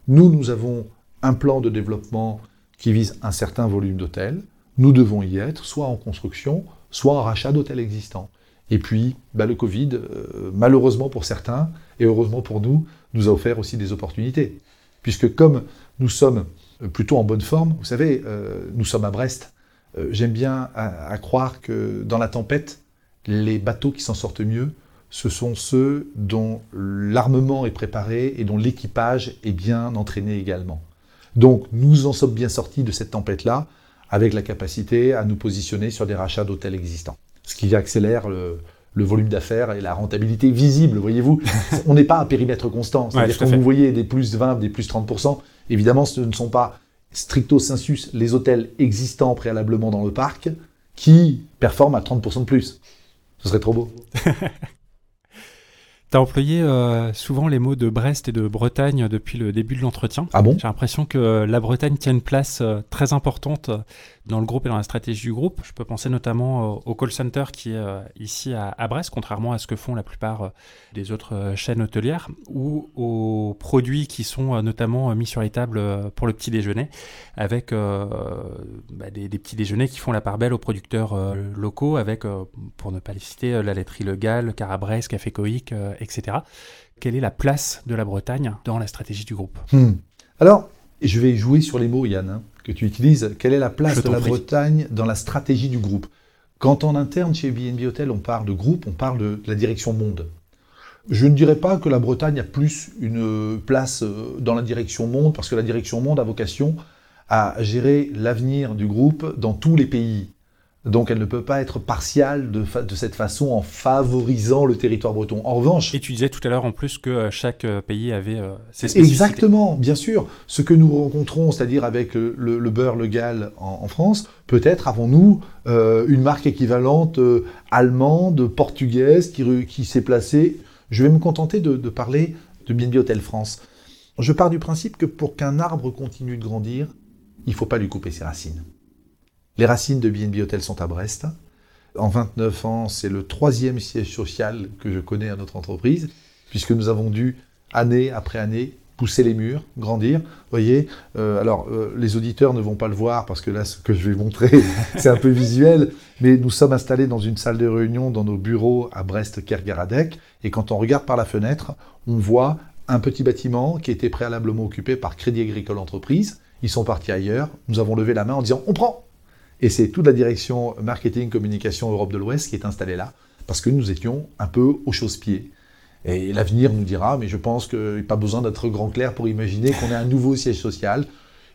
nous, nous avons un plan de développement qui vise un certain volume d'hôtels. Nous devons y être, soit en construction, soit en rachat d'hôtels existants. Et puis, bah, le Covid, euh, malheureusement pour certains, et heureusement pour nous, nous a offert aussi des opportunités. Puisque comme nous sommes plutôt en bonne forme, vous savez, euh, nous sommes à Brest, euh, j'aime bien à, croire que dans la tempête, les bateaux qui s'en sortent mieux, ce sont ceux dont l'armement est préparé et dont l'équipage est bien entraîné également. Donc nous en sommes bien sortis de cette tempête-là avec la capacité à nous positionner sur des rachats d'hôtels existants. Ce qui accélère le, volume d'affaires et la rentabilité visible, voyez-vous. on n'est pas à périmètre constant. C'est-à-dire que quand vous voyez des plus 20, des plus 30%, évidemment, ce ne sont pas stricto sensus les hôtels existants préalablement dans le parc qui performent à 30% de plus. Ce serait trop beau. Tu as employé euh, souvent les mots de Brest et de Bretagne depuis le début de l'entretien. Ah bon? J'ai l'impression que la Bretagne tient une place euh, très importante dans le groupe et dans la stratégie du groupe. Je peux penser notamment euh, au call center qui est ici à, Brest, contrairement à ce que font la plupart des autres chaînes hôtelières, ou aux produits qui sont notamment mis sur les tables pour le petit déjeuner, avec bah, des, petits déjeuners qui font la part belle aux producteurs locaux, avec, pour ne pas les citer, la laiterie Le Gall, Carabrès, Café Coïc, etc. Quelle est la place de la Bretagne dans la stratégie du groupe? Hmm. Alors, je vais jouer sur les mots, Yann, hein, que tu utilises. Quelle est la place de la Bretagne dans la stratégie du groupe? Quand en interne, chez BNB Hotel, on parle de groupe, on parle de la direction monde. Je ne dirais pas que la Bretagne a plus une place euh, dans la direction monde, parce que la direction monde a vocation à gérer l'avenir du groupe dans tous les pays. Donc elle ne peut pas être partiale de, cette façon en favorisant le territoire breton. En revanche... Et tu disais tout à l'heure en plus que euh, chaque euh, pays avait ses spécificités. Exactement, bien sûr. Ce que nous rencontrons, c'est-à-dire avec le, beurre, le gal en, France, peut-être avons-nous une marque équivalente allemande, portugaise, qui, s'est placée. Je vais me contenter de, de parler de BNB Hotel France. Je pars du principe que pour qu'un arbre continue de grandir, il ne faut pas lui couper ses racines. Les racines de BNB Hotel sont à Brest. En 29 ans, c'est le troisième siège social que je connais à notre entreprise, puisque nous avons dû, année après année, pousser les murs, grandir. Vous voyez, euh, alors euh, les auditeurs ne vont pas le voir parce que là, ce que je vais montrer, c'est un peu visuel, mais nous sommes installés dans une salle de réunion dans nos bureaux à Brest-Kergaradec, et quand on regarde par la fenêtre, on voit un petit bâtiment qui était préalablement occupé par Crédit Agricole Entreprise. Ils sont partis ailleurs. Nous avons levé la main en disant on prend, et c'est toute la direction marketing, communication Europe de l'Ouest qui est installée là, parce que nous étions un peu au chausse-pied. Et l'avenir nous dira, mais je pense qu'il n'y a pas besoin d'être grand clair pour imaginer qu'on ait un nouveau siège social,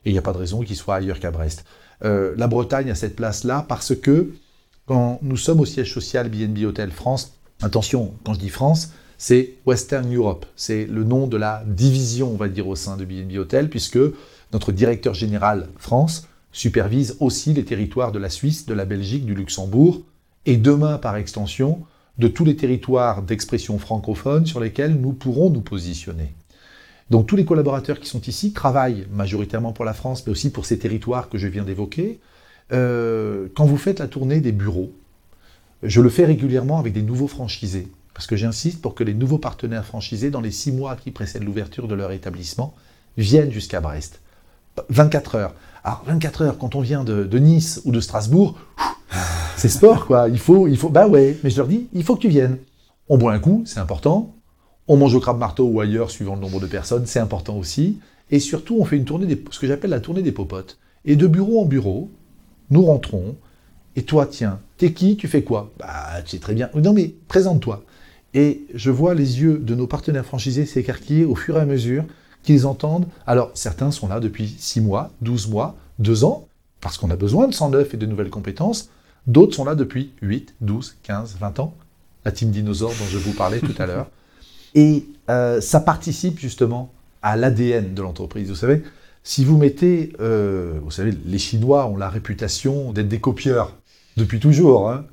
et il n'y a pas de raison qu'il soit ailleurs qu'à Brest. Euh, la Bretagne a cette place-là parce que quand nous sommes au siège social BNB Hotel France, attention, quand je dis France, c'est Western Europe, c'est le nom de la division, on va dire, au sein de BNB Hotel, puisque notre directeur général France supervise aussi les territoires de la Suisse, de la Belgique, du Luxembourg, et demain, par extension, de tous les territoires d'expression francophone sur lesquels nous pourrons nous positionner. Donc tous les collaborateurs qui sont ici travaillent majoritairement pour la France, mais aussi pour ces territoires que je viens d'évoquer. Euh, quand vous faites la tournée des bureaux, je le fais régulièrement avec des nouveaux franchisés, parce que j'insiste pour que les nouveaux partenaires franchisés, dans les six mois qui précèdent l'ouverture de leur établissement, viennent jusqu'à Brest 24 heures. Alors 24 heures, quand on vient de, Nice ou de Strasbourg, c'est sport quoi. Il faut, il faut, bah ouais. Mais je leur dis, il faut que tu viennes. On boit un coup, c'est important. On mange au crabe marteau ou ailleurs, suivant le nombre de personnes, c'est important aussi. Et surtout, on fait une tournée des, ce que j'appelle la tournée des popotes. Et de bureau en bureau, nous rentrons. Et toi, tiens, t'es qui? Tu fais quoi? Bah, tu sais très bien. Non mais présente-toi. Et je vois les yeux de nos partenaires franchisés s'écarquiller au fur et à mesure qu'ils entendent. Alors, certains sont là depuis 6 mois, 12 mois, 2 ans, parce qu'on a besoin de 109 et de nouvelles compétences. D'autres sont là depuis 8, 12, 15, 20 ans. La team dinosaure dont je vous parlais tout à l'heure. Et euh, ça participe justement à l'ADN de l'entreprise. Vous savez, si vous mettez, euh, vous savez, les Chinois ont la réputation d'être des copieurs depuis toujours. Hein.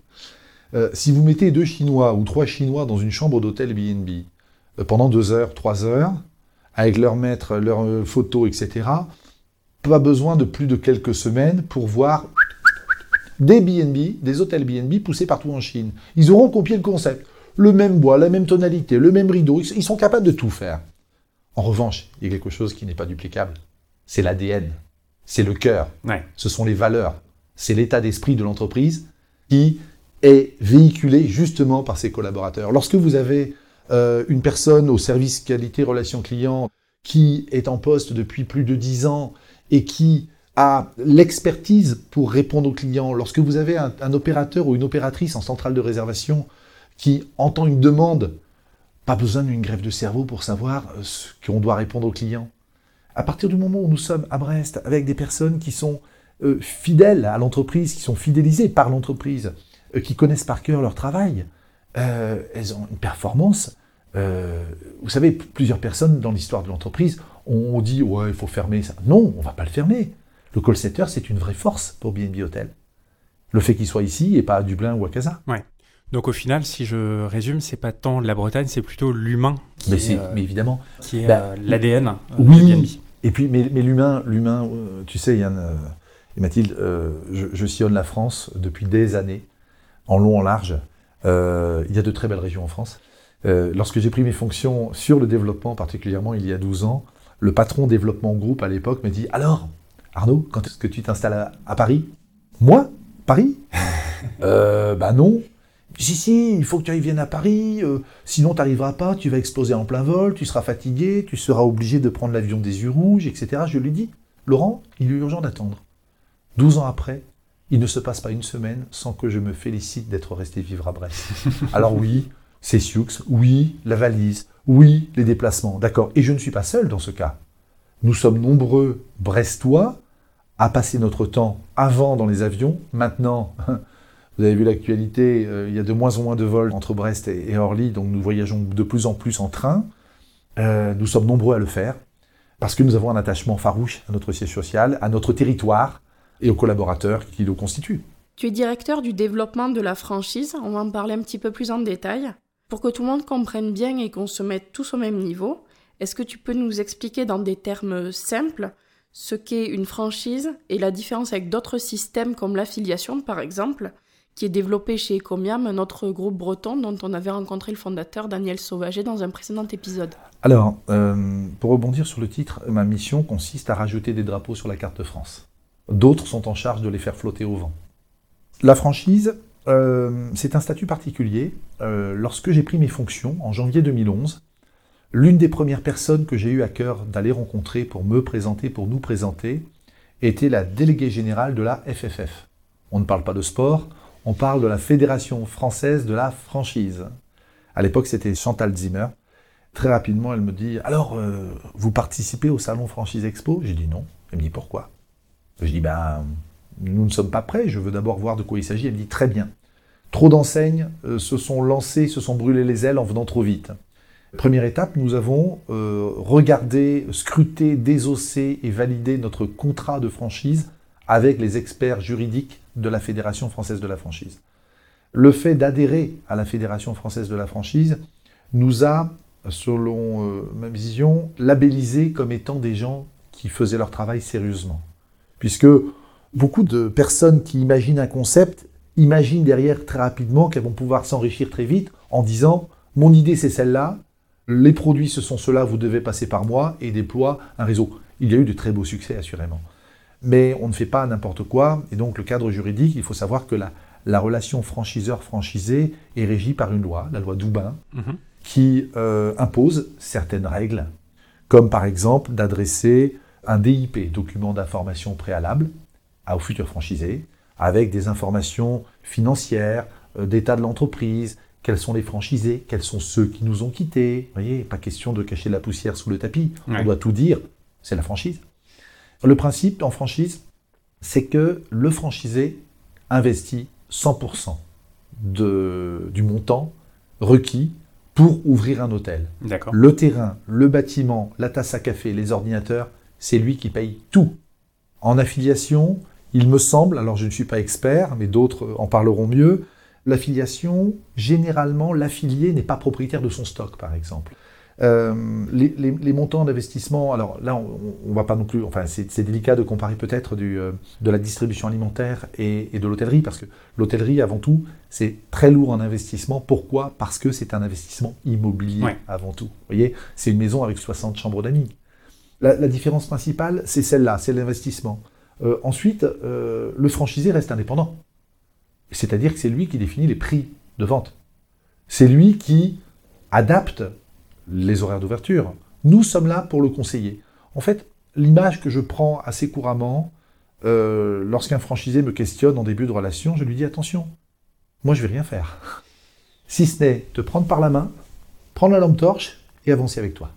Euh, si vous mettez deux Chinois ou trois Chinois dans une chambre d'hôtel BNB pendant deux heures, trois heures, avec leur maître, leurs photos, etc., pas besoin de plus de quelques semaines pour voir des BNB, des hôtels BNB poussés partout en Chine. Ils auront copié le concept. Le même bois, la même tonalité, le même rideau. Ils sont capables de tout faire. En revanche, il y a quelque chose qui n'est pas duplicable. C'est l'ADN. C'est le cœur. Ce sont les valeurs. C'est l'état d'esprit de l'entreprise qui est véhiculé justement par ses collaborateurs. Lorsque vous avez euh, une personne au service qualité relation client qui est en poste depuis plus de 10 ans et qui a l'expertise pour répondre aux clients, lorsque vous avez un, opérateur ou une opératrice en centrale de réservation qui entend une demande, pas besoin d'une grève de cerveau pour savoir euh, ce qu'on doit répondre aux clients. À partir du moment où nous sommes à Brest avec des personnes qui sont euh, fidèles à l'entreprise, qui sont fidélisées par l'entreprise, qui connaissent par cœur leur travail, elles ont une performance. Vous savez, plusieurs personnes dans l'histoire de l'entreprise ont dit ouais, il faut fermer ça. Non, on va pas le fermer. Le call center, c'est une vraie force pour BNB Hotel. Le fait qu'il soit ici et pas à Dublin ou à Casa. Ouais. Donc au final, si je résume, c'est pas tant la Bretagne, c'est plutôt l'humain. Mais, euh, mais, évidemment. Qui est bah, euh, l'ADN. Euh, oui. Et puis, mais, mais l'humain, l'humain, tu sais, Yann et Mathilde, je, je, sillonne la France depuis des années, en long, en large. il y a de très belles régions en France. Lorsque j'ai pris mes fonctions sur le développement, particulièrement il y a 12 ans, le patron développement groupe à l'époque me dit Alors, Arnaud, quand est-ce que tu t'installes à, Paris? Moi? Paris? Euh, Bah non. Si, si, il faut que tu viennes à Paris, euh, sinon tu n'arriveras pas, tu vas exploser en plein vol, tu seras fatigué, tu seras obligé de prendre l'avion des yeux rouges, etc. Je lui dis, Laurent, il est urgent d'attendre. Douze ans après, il ne se passe pas une semaine sans que je me félicite d'être resté vivre à Brest. Alors oui, c'est Sioux, oui, la valise, oui, les déplacements, d'accord. Et je ne suis pas seul dans ce cas. Nous sommes nombreux Brestois à passer notre temps avant dans les avions. Maintenant, vous avez vu l'actualité, euh, il y a de moins en moins de vols entre Brest et, Orly, donc nous voyageons de plus en plus en train. Euh, nous sommes nombreux à le faire parce que nous avons un attachement farouche à notre siège social, à notre territoire et aux collaborateurs qui le constituent. Tu es directeur du développement de la franchise, on va en parler un petit peu plus en détail. Pour que tout le monde comprenne bien et qu'on se mette tous au même niveau, est-ce que tu peux nous expliquer dans des termes simples ce qu'est une franchise et la différence avec d'autres systèmes comme l'affiliation par exemple, qui est développé chez Ecomiam, notre groupe breton dont on avait rencontré le fondateur Daniel Sauvager dans un précédent épisode? Alors, euh, pour rebondir sur le titre, ma mission consiste à rajouter des drapeaux sur la carte de France. D'autres sont en charge de les faire flotter au vent. La franchise, euh, c'est un statut particulier. Euh, lorsque j'ai pris mes fonctions en janvier 2011, L'une des premières personnes que j'ai eu à cœur d'aller rencontrer pour me présenter, pour nous présenter, était la déléguée générale de la FFF. On ne parle pas de sport, on parle de la Fédération française de la franchise. À l'époque, c'était Chantal Zimmer. Très rapidement, elle me dit Alors, euh, vous participez au salon Franchise Expo? J'ai dit non. Elle me dit Pourquoi? Je dis Ben, nous ne sommes pas prêts, je veux d'abord voir de quoi il s'agit. Elle me dit Très bien. Trop d'enseignes euh, se sont lancées, se sont brûlées les ailes en venant trop vite. Première étape, nous avons euh, regardé, scruté, désossé et validé notre contrat de franchise avec les experts juridiques de la Fédération française de la franchise. Le fait d'adhérer à la Fédération française de la franchise nous a, selon euh, ma vision, labellisés comme étant des gens qui faisaient leur travail sérieusement. Puisque beaucoup de personnes qui imaginent un concept imaginent derrière très rapidement qu'elles vont pouvoir s'enrichir très vite en disant mon idée c'est celle-là, les produits, ce sont ceux-là, vous devez passer par moi et déploie un réseau. Il y a eu de très beaux succès, assurément. Mais on ne fait pas n'importe quoi, et donc le cadre juridique, il faut savoir que la, la relation franchiseur-franchisé est régie par une loi, la loi Doubin, Mhm. qui euh, impose certaines règles, comme par exemple d'adresser un DIP, document d'information préalable, à- au futur franchisé, avec des informations financières, euh, d'état de l'entreprise, quels sont les franchisés, quels sont ceux qui nous ont quittés. Vous voyez, pas question de cacher la poussière sous le tapis. Ouais. On doit tout dire. C'est la franchise. Le principe en franchise, c'est que le franchisé investit 100% de- du montant requis pour ouvrir un hôtel. D'accord. Le terrain, le bâtiment, la tasse à café, les ordinateurs, c'est lui qui paye tout. En affiliation, il me semble, alors je ne suis pas expert, mais d'autres en parleront mieux, l'affiliation, généralement, l'affilié n'est pas propriétaire de son stock, par exemple. Euh, les, les- les montants d'investissement, alors là, on, on va pas non plus, enfin, c'est délicat de comparer peut-être euh, de la distribution alimentaire et, et de l'hôtellerie, parce que l'hôtellerie, avant tout, c'est très lourd en investissement. Pourquoi? Parce que c'est un investissement immobilier, Ouais. avant tout. Vous voyez, c'est une maison avec 60 chambres d'amis. La, la différence principale, c'est celle-là, c'est l'investissement. Euh, ensuite, euh, le franchisé reste indépendant. C'est-à-dire que c'est lui qui définit les prix de vente. C'est lui qui adapte les horaires d'ouverture. Nous sommes là pour le conseiller. En fait, l'image que je prends assez couramment, euh, lorsqu'un franchisé me questionne en début de relation, je lui dis attention, moi je vais rien faire. Si ce n'est te prendre par la main, prendre la lampe torche et avancer avec toi.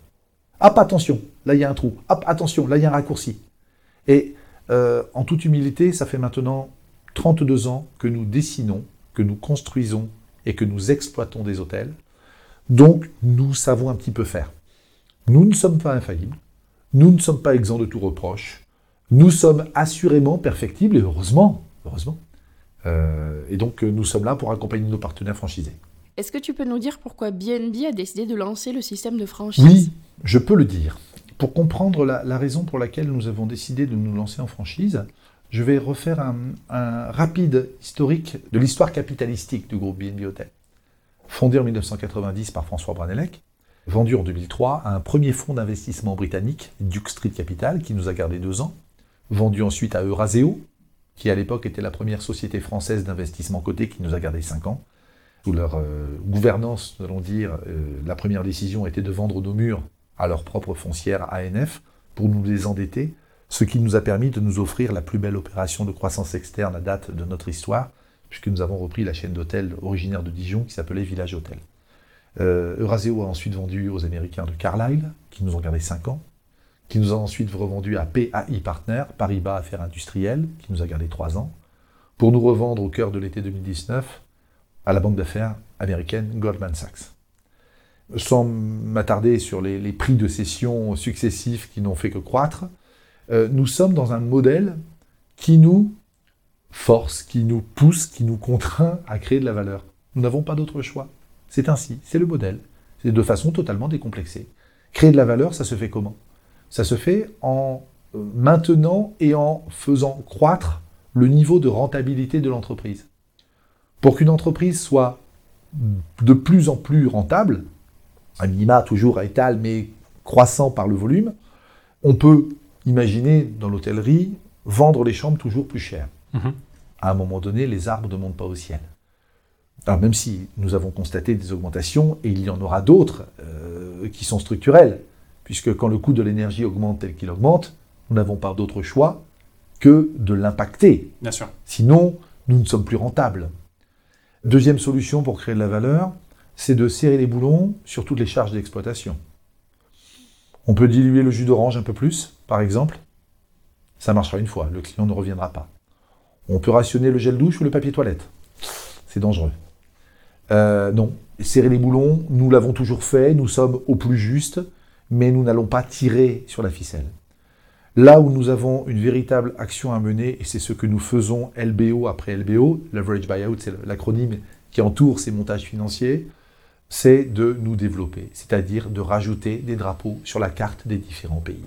Hop, attention, là il y a un trou. Hop, attention, là il y a un raccourci. Et euh, en toute humilité, ça fait maintenant 32 ans que nous dessinons, que nous construisons et que nous exploitons des hôtels. Donc, nous savons un petit peu faire. Nous ne sommes pas infaillibles. Nous ne sommes pas exempts de tout reproche. Nous sommes assurément perfectibles et heureusement. Heureusement. Euh, et donc, nous sommes là pour accompagner nos partenaires franchisés. Est-ce que tu peux nous dire pourquoi BNB a décidé de lancer le système de franchise? Oui, je peux le dire. Pour comprendre la, raison pour laquelle nous avons décidé de nous lancer en franchise, je vais refaire un, un rapide historique de l'histoire capitalistique du groupe BNB Hotel. Fondé en 1990 par François Branelec, vendu en 2003 à un premier fonds d'investissement britannique, Duke Street Capital, qui nous a gardé deux ans, vendu ensuite à Euraseo, qui à l'époque était la première société française d'investissement coté qui nous a gardé cinq ans. Sous leur euh, gouvernance, nous allons dire, euh, la première décision était de vendre nos murs à leur propre foncière ANF pour nous désendetter, ce qui nous a permis de nous offrir la plus belle opération de croissance externe à date de notre histoire, puisque nous avons repris la chaîne d'hôtels originaire de Dijon qui s'appelait Village Hôtel. Euh, Euraseo a ensuite vendu aux Américains de Carlyle, qui nous ont gardé 5 ans, qui nous a ensuite revendu à PAI Partner, Paribas Affaires Industrielles, qui nous a gardé 3 ans, pour nous revendre au cœur de l'été 2019 à la banque d'affaires américaine Goldman Sachs. Sans m'attarder sur les, prix de cession successifs qui n'ont fait que croître, euh, nous sommes dans un modèle qui nous force, qui nous pousse, qui nous contraint à créer de la valeur. Nous n'avons pas d'autre choix. C'est ainsi, c'est le modèle. C'est de façon totalement décomplexée. Créer de la valeur, ça se fait comment? Ça se fait en euh, maintenant et en faisant croître le niveau de rentabilité de l'entreprise. Pour qu'une entreprise soit de plus en plus rentable, à minima toujours à étal, mais croissant par le volume, on peut imaginer dans l'hôtellerie vendre les chambres toujours plus chères. Mhm. À un moment donné, les arbres ne montent pas au ciel. Alors même si nous avons constaté des augmentations, et il y en aura d'autres euh, qui sont structurelles, puisque quand le coût de l'énergie augmente tel qu'il augmente, nous n'avons pas d'autre choix que de l'impacter. Bien sûr. Sinon, nous ne sommes plus rentables. Deuxième solution pour créer de la valeur, c'est de serrer les boulons sur toutes les charges d'exploitation. On peut diluer le jus d'orange un peu plus, par exemple. Ça marchera une fois, le client ne reviendra pas. On peut rationner le gel douche ou le papier toilette. C'est dangereux. Euh, non, serrer les boulons, nous l'avons toujours fait, nous sommes au plus juste, mais nous n'allons pas tirer sur la ficelle. Là où nous avons une véritable action à mener, et c'est ce que nous faisons LBO après LBO, Leverage Buyout, c'est l'acronyme qui entoure ces montages financiers, c'est de nous développer, c'est-à-dire de rajouter des drapeaux sur la carte des différents pays.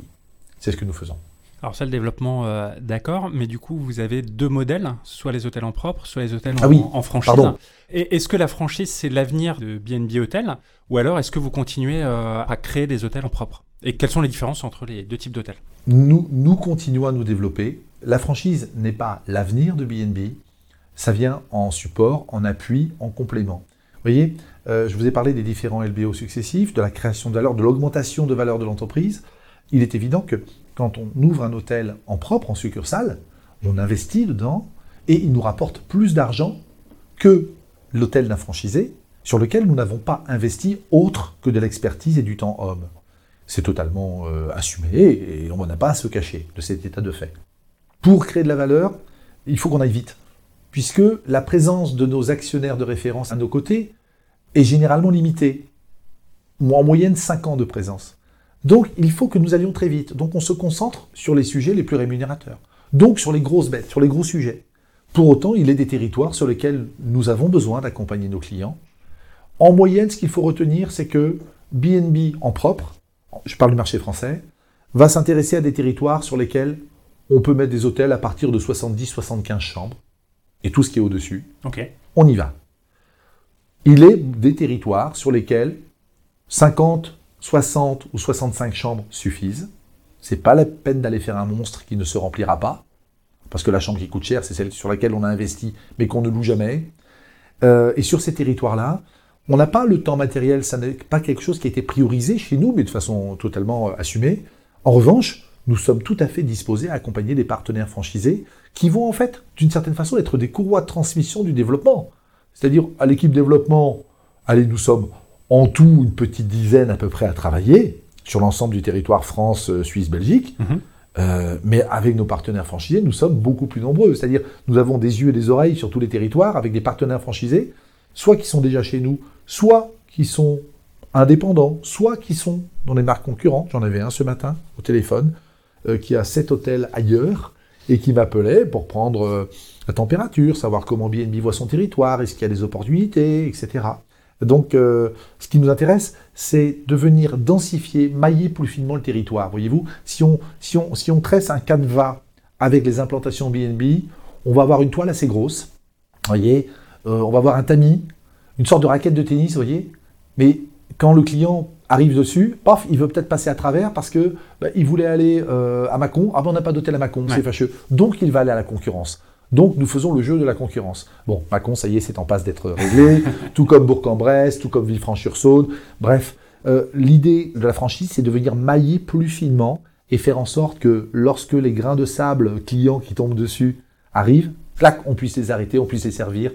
C'est ce que nous faisons. Alors ça, le développement, euh, d'accord, mais du coup, vous avez deux modèles, soit les hôtels en propre, soit les hôtels en, Ah oui, en franchise. pardon. Et est-ce que la franchise, c'est l'avenir de BNB Hotel, ou alors est-ce que vous continuez euh, à créer des hôtels en propre? Et quelles sont les différences entre les deux types d'hôtels? Nous, nous continuons à nous développer. La franchise n'est pas l'avenir de BNB, ça vient en support, en appui, en complément. Vous voyez, euh, je vous ai parlé des différents LBO successifs, de la création de valeur, de l'augmentation de valeur de l'entreprise. Il est évident que quand on ouvre un hôtel en propre, en succursale, on investit dedans et il nous rapporte plus d'argent que l'hôtel d'un franchisé sur lequel nous n'avons pas investi autre que de l'expertise et du temps homme. C'est totalement euh, assumé et on n'a pas à se cacher de cet état de fait. Pour créer de la valeur, il faut qu'on aille vite, puisque la présence de nos actionnaires de référence à nos côtés est généralement limitée. En moyenne 5 ans de présence. Donc il faut que nous allions très vite. Donc on se concentre sur les sujets les plus rémunérateurs. Donc sur les grosses bêtes, sur les gros sujets. Pour autant, il est des territoires sur lesquels nous avons besoin d'accompagner nos clients. En moyenne, ce qu'il faut retenir, c'est que BNB en propre, je parle du marché français, va s'intéresser à des territoires sur lesquels on peut mettre des hôtels à partir de 70-75 chambres, et tout ce qui est au-dessus. On y va. Il est des territoires sur lesquels 50, 60 ou 65 chambres suffisent. C'est pas la peine d'aller faire un monstre qui ne se remplira pas, parce que la chambre qui coûte cher, c'est celle sur laquelle on a investi, mais qu'on ne loue jamais. Euh, et sur ces territoires-là, on n'a pas le temps matériel, ça n'est pas quelque chose qui a été priorisé chez nous, mais de façon totalement euh, assumée. En revanche, nous sommes tout à fait disposés à accompagner des partenaires franchisés qui vont en fait, d'une certaine façon, être des courroies de transmission du développement. C'est-à-dire, à, l'équipe développement, allez, nous sommes en tout une petite dizaine à peu près à travailler sur l'ensemble du territoire France, euh, Suisse, Belgique. Mhm. Euh, mais avec nos partenaires franchisés, nous sommes beaucoup plus nombreux. C'est-à-dire, nous avons des yeux et des oreilles sur tous les territoires avec des partenaires franchisés, soit qui sont déjà chez nous, soit qui sont indépendants, soit qui sont dans les marques concurrentes. J'en avais un ce matin au téléphone, euh, qui a sept hôtels ailleurs, et qui m'appelait pour prendre euh, la température, savoir comment BNB voit son territoire, est-ce qu'il y a des opportunités, etc. Donc, euh, ce qui nous intéresse, c'est de venir densifier, mailler plus finement le territoire. Voyez-vous, si on, si, on, si on tresse un canevas avec les implantations BNB, on va avoir une toile assez grosse. Voyez, on va avoir un tamis, une sorte de raquette de tennis, voyez. Mais quand le client arrive dessus, paf, il veut peut-être passer à travers parce que bah, il voulait aller euh, à Macon. Ah ben on n'a pas d'hôtel à Macon, c'est fâcheux. Donc il va aller à la concurrence. Donc nous faisons le jeu de la concurrence. Bon, Macon, ça y est, c'est en passe d'être réglé, tout comme Bourg-en-Bresse, tout comme Villefranche-sur-Saône. Bref, euh, l'idée de la franchise, c'est de venir mailler plus finement et faire en sorte que lorsque les grains de sable clients qui tombent dessus arrivent, clac, on puisse les arrêter, on puisse les servir,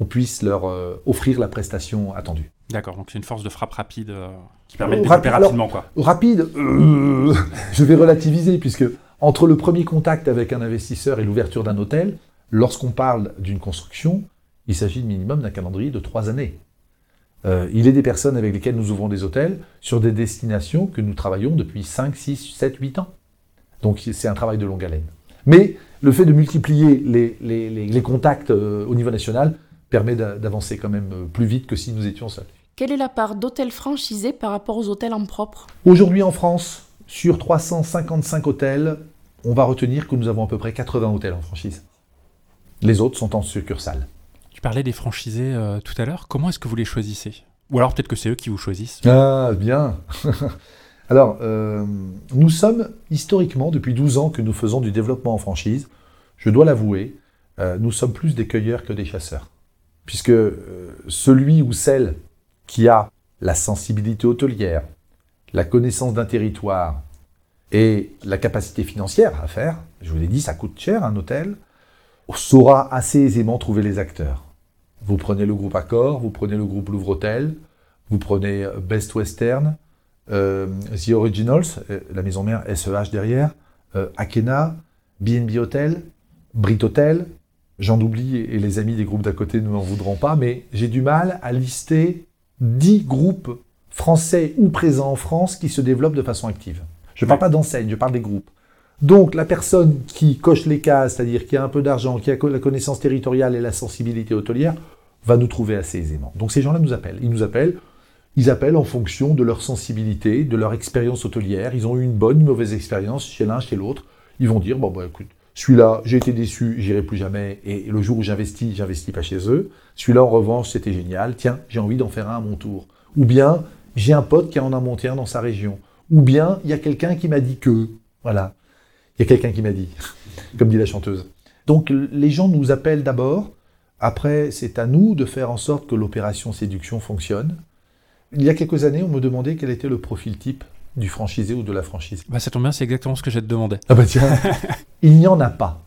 on puisse leur euh, offrir la prestation attendue. D'accord, donc c'est une force de frappe rapide euh, qui permet de développer rapidement. Quoi. Rapide, euh, je vais relativiser, puisque entre le premier contact avec un investisseur et l'ouverture d'un hôtel, lorsqu'on parle d'une construction, il s'agit de minimum d'un calendrier de trois années. il est des personnes avec lesquelles nous ouvrons des hôtels sur des destinations que nous travaillons depuis 5, 6, 7, 8 ans. Donc c'est un travail de longue haleine. Mais le fait de multiplier les, les contacts au niveau national permet d'avancer quand même euh, plus vite que si nous étions seuls. Quelle est la part d'hôtels franchisés par rapport aux hôtels en propre? Aujourd'hui en France, sur 355 hôtels, on va retenir que nous avons à peu près 80 hôtels en franchise. Les autres sont en succursale. Tu parlais des franchisés euh, tout à l'heure. Comment est-ce que vous les choisissez? Ou alors peut-être que c'est eux qui vous choisissent Ah, bien Alors, euh, nous sommes historiquement, depuis 12 ans que nous faisons du développement en franchise, je dois l'avouer, nous sommes plus des cueilleurs que des chasseurs puisque euh, celui ou celle qui a la sensibilité hôtelière, la connaissance d'un territoire et la capacité financière à faire, je vous l'ai dit, ça coûte cher un hôtel, saura assez aisément trouver les acteurs. Vous prenez le groupe Accor, vous prenez le groupe Louvre Hôtel, vous prenez euh, Best Western, euh, The Originals, la maison mère SEH derrière, Akena, BNB Hotel, Brit Hotel, J'en oublie et les amis des groupes d'à côté ne m'en voudront pas, mais j'ai du mal à lister 10 groupes français ou présents en France qui se développent de façon active. Je ne parle pas d'enseigne, je parle des groupes. Donc la personne qui coche les cases, c'est-à-dire qui a un peu d'argent, qui a la connaissance territoriale et la sensibilité hôtelière, va nous trouver assez aisément. Donc ces gens-là nous appellent. Ils nous appellent, ils appellent en fonction de leur sensibilité, de leur expérience hôtelière. Ils ont eu une bonne, une mauvaise expérience chez l'un, chez l'autre. Ils vont dire, bon, bah écoute, celui-là, j'ai été déçu, j'irai plus jamais. Et le jour où j'investis, j'investis pas chez eux. Celui-là, en revanche, c'était génial. Tiens, j'ai envie d'en faire un à mon tour. Ou bien, j'ai un pote qui en a monté un dans sa région. ou bien il y a quelqu'un qui m'a dit que. Voilà. Il y a quelqu'un qui m'a dit, comme dit la chanteuse. Donc les gens nous appellent d'abord, après c'est à nous de faire en sorte que l'opération séduction fonctionne. Il y a quelques années, on me demandait quel était le profil type du franchisé ou de la franchise. Bah, ça tombe bien, c'est exactement ce que j'ai te demandé. Ah bah tiens, il n'y en a pas.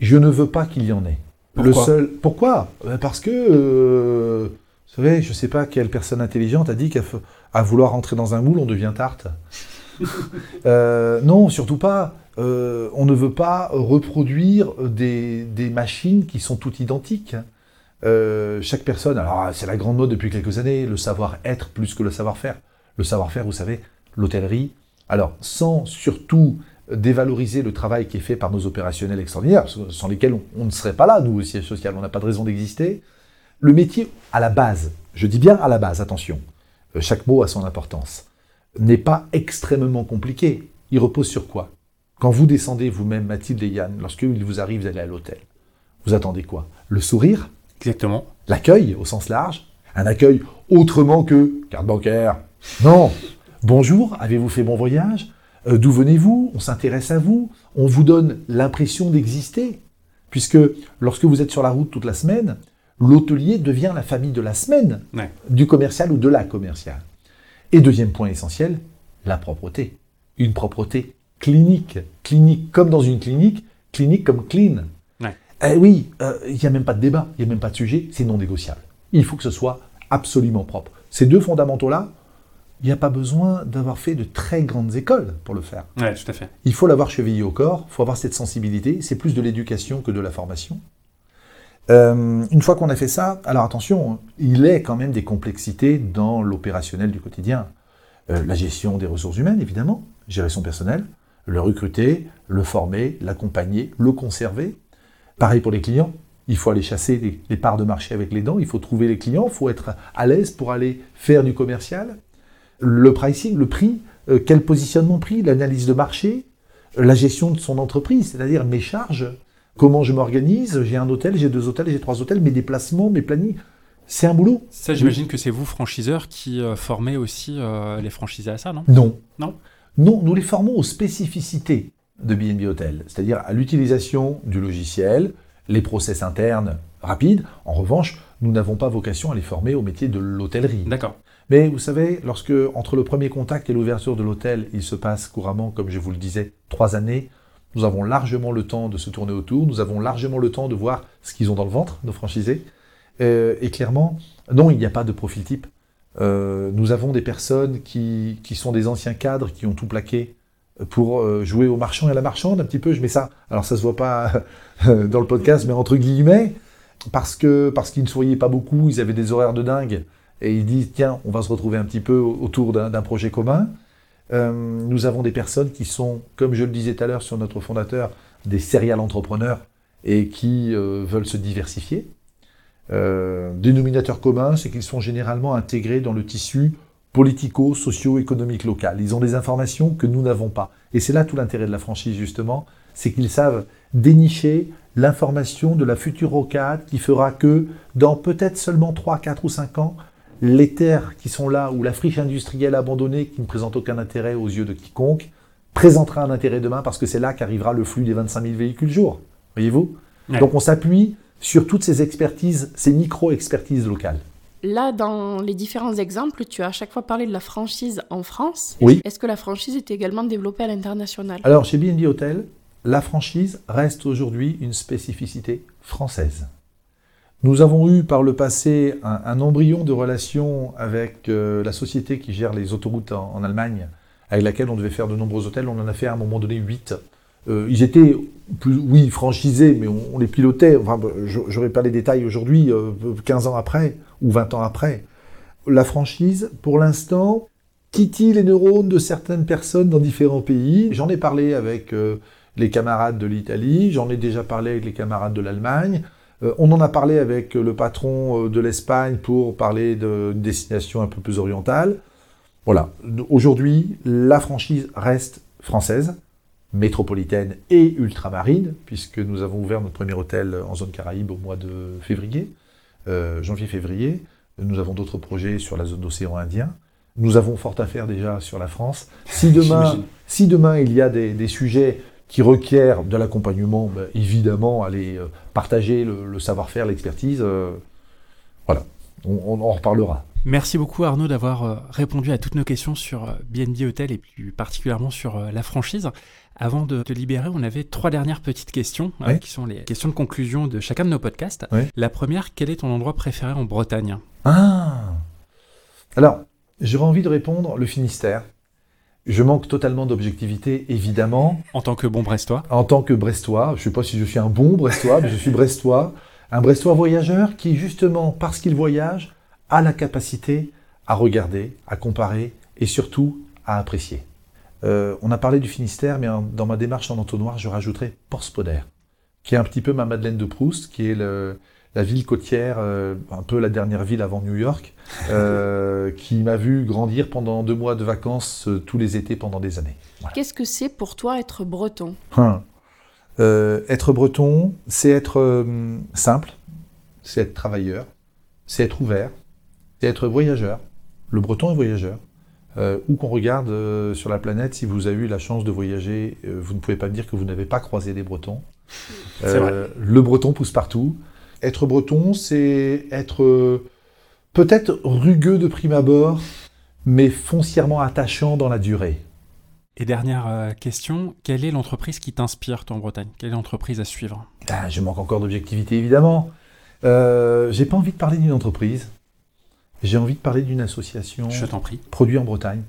Je ne veux pas qu'il y en ait. Pourquoi le seul. Pourquoi? Euh, Parce que, euh, vous savez, je ne sais pas quelle personne intelligente a dit qu'à à vouloir rentrer dans un moule, on devient tarte. Euh, non, surtout pas. Euh, on ne veut pas reproduire des, des machines qui sont toutes identiques. Euh, chaque personne, alors c'est la grande mode depuis quelques années, le savoir-être plus que le savoir-faire. Le savoir-faire, vous savez, l'hôtellerie. Alors, sans surtout dévaloriser le travail qui est fait par nos opérationnels extraordinaires, sans lesquels on, on ne serait pas là, nous, au siège social, on n'a pas de raison d'exister. Le métier, à la base, je dis bien à la base, attention, euh, chaque mot a son importance, n'est pas extrêmement compliqué. Il repose sur quoi? Quand vous descendez vous-même, Mathilde et Yann, lorsqu'il vous arrive d'aller à l'hôtel, vous attendez quoi? Le sourire? Exactement. L'accueil au sens large? Un accueil autrement que carte bancaire? Non Bonjour, avez-vous fait bon voyage? Euh, D'où venez-vous? On s'intéresse à vous On vous donne l'impression d'exister Puisque lorsque vous êtes sur la route toute la semaine, l'hôtelier devient la famille de la semaine Ouais. du commercial ou de la commerciale. Et deuxième point essentiel, la propreté. Une propreté clinique. Clinique comme dans une clinique, clinique comme clean. Ouais. Eh oui, euh, il n'y a même pas de débat, il n'y a même pas de sujet, c'est non négociable. Il faut que ce soit absolument propre. Ces deux fondamentaux-là, il n'y a pas besoin d'avoir fait de très grandes écoles pour le faire. Ouais, tout à fait. Il faut l'avoir chevillé au corps, il faut avoir cette sensibilité, c'est plus de l'éducation que de la formation. Euh, une fois qu'on a fait ça, alors attention, il est quand même des complexités dans l'opérationnel du quotidien. Euh, la gestion des ressources humaines, évidemment, gérer son personnel, le recruter, le former, l'accompagner, le conserver. Pareil pour les clients, il faut aller chasser les, les parts de marché avec les dents, il faut trouver les clients, il faut être à l'aise pour aller faire du commercial. Le pricing, le prix, euh, quel positionnement prix, l'analyse de marché, la gestion de son entreprise, c'est-à-dire mes charges, comment je m'organise, j'ai un hôtel, j'ai deux hôtels, j'ai trois hôtels, mes déplacements, mes plannings, c'est un boulot. Ça, j'imagine que c'est vous, franchiseurs, qui euh, formez aussi euh, les franchisés à ça, non? Non. Non? Non, nous les formons aux spécificités de BNB Hotel, c'est-à-dire à l'utilisation du logiciel, les process internes rapides. En revanche, nous n'avons pas vocation à les former au métier de l'hôtellerie. D'accord. Mais vous savez, lorsque entre le premier contact et l'ouverture de l'hôtel, il se passe couramment, comme je vous le disais, trois années, nous avons largement le temps de se tourner autour, nous avons largement le temps de voir ce qu'ils ont dans le ventre, nos franchisés. Euh, et clairement, non, il n'y a pas de profil type. Euh, nous avons des personnes qui, qui sont des anciens cadres qui ont tout plaqué pour euh, jouer au marchand et à la marchande un petit peu. Je mets ça, alors ça se voit pas dans le podcast, mais entre guillemets, parce que parce qu'ils ne souriaient pas beaucoup, ils avaient des horaires de dingue, et ils disent tiens, on va se retrouver un petit peu autour d'un projet commun. Euh, nous avons des personnes qui sont, comme je le disais tout à l'heure sur notre fondateur, des serial entrepreneurs et qui euh, veulent se diversifier. Euh, dénominateur commun, c'est qu'ils sont généralement intégrés dans le tissu politico-socio-économique local. Ils ont des informations que nous n'avons pas. Et c'est là tout l'intérêt de la franchise, justement, c'est qu'ils savent dénicher l'information de la future rocade qui fera que, dans peut-être seulement 3, 4 ou 5 ans, les terres qui sont là, ou la friche industrielle abandonnée qui ne présente aucun intérêt aux yeux de quiconque, présentera un intérêt demain parce que c'est là qu'arrivera le flux des 25 000 véhicules jour. Voyez-vous? Ouais. Donc on s'appuie sur toutes ces expertises, ces micro-expertises locales. Là, dans les différents exemples, tu as à chaque fois parlé de la franchise en France. Oui. Est-ce que la franchise est également développée à l'international? Alors, chez BNB Hotel, la franchise reste aujourd'hui une spécificité française. Nous avons eu par le passé un, embryon de relation avec euh, la société qui gère les autoroutes en, Allemagne, avec laquelle on devait faire de nombreux hôtels. On en a fait à un moment donné 8. Euh, ils étaient, oui, franchisés, mais on, les pilotait. Enfin, je n'aurai pas les détails aujourd'hui, euh, 15 ans après ou 20 ans après. La franchise, pour l'instant, titille les neurones de certaines personnes dans différents pays. J'en ai parlé avec euh, les camarades de l'Italie, j'en ai déjà parlé avec les camarades de l'Allemagne. Euh, on en a parlé avec le patron euh, de l'Espagne pour parler d'une destination un peu plus orientale. Voilà. Aujourd'hui, la franchise reste française, métropolitaine et ultramarine, puisque nous avons ouvert notre premier hôtel en zone Caraïbe au mois de février, euh, janvier-février. Nous avons d'autres projets sur la zone d'océan Indien. nous avons fort à faire déjà sur la France. Si demain, si demain il y a des, sujets qui requièrent de l'accompagnement, ben, évidemment, aller euh, partager le, savoir-faire, l'expertise, euh, voilà, on, en reparlera. Merci beaucoup Arnaud d'avoir euh, répondu à toutes nos questions sur BNB Hotel et plus particulièrement sur la franchise. Avant de te libérer, on avait trois dernières petites questions qui sont les questions de conclusion de chacun de nos podcasts. La première, quel est ton endroit préféré en Bretagne? Ah Alors, J'aurais envie de répondre le Finistère. Je manque totalement d'objectivité, évidemment. En tant que bon Brestois En tant que Brestois. Je ne sais pas si je suis un bon Brestois, mais je suis Brestois. Un Brestois voyageur qui, justement, parce qu'il voyage, a la capacité à regarder, à comparer et surtout à apprécier. Euh, on a parlé du Finistère, mais dans ma démarche en entonnoir, je rajouterai Porspoder, qui est un petit peu ma Madeleine de Proust, qui est le, la ville côtière, euh, un peu la dernière ville avant New York, euh, qui m'a vu grandir pendant deux mois de vacances euh, tous les étés pendant des années. Qu'est-ce que c'est pour toi être breton? Hein. Être breton, c'est être simple, c'est être travailleur, c'est être ouvert, c'est être voyageur. Le breton est voyageur. où qu'on regarde sur la planète, si vous avez eu la chance de voyager, vous ne pouvez pas me dire que vous n'avez pas croisé des bretons. le breton pousse partout. Être breton, c'est être euh, peut-être rugueux de prime abord, mais foncièrement attachant dans la durée. Et dernière euh, question, quelle est l'entreprise qui t'inspire, toi, en Bretagne? Quelle est l'entreprise à suivre? Ah, Je manque encore d'objectivité, évidemment. Euh, j'ai pas envie de parler d'une entreprise. J'ai envie de parler d'une association. Je t'en prie. Produit en Bretagne.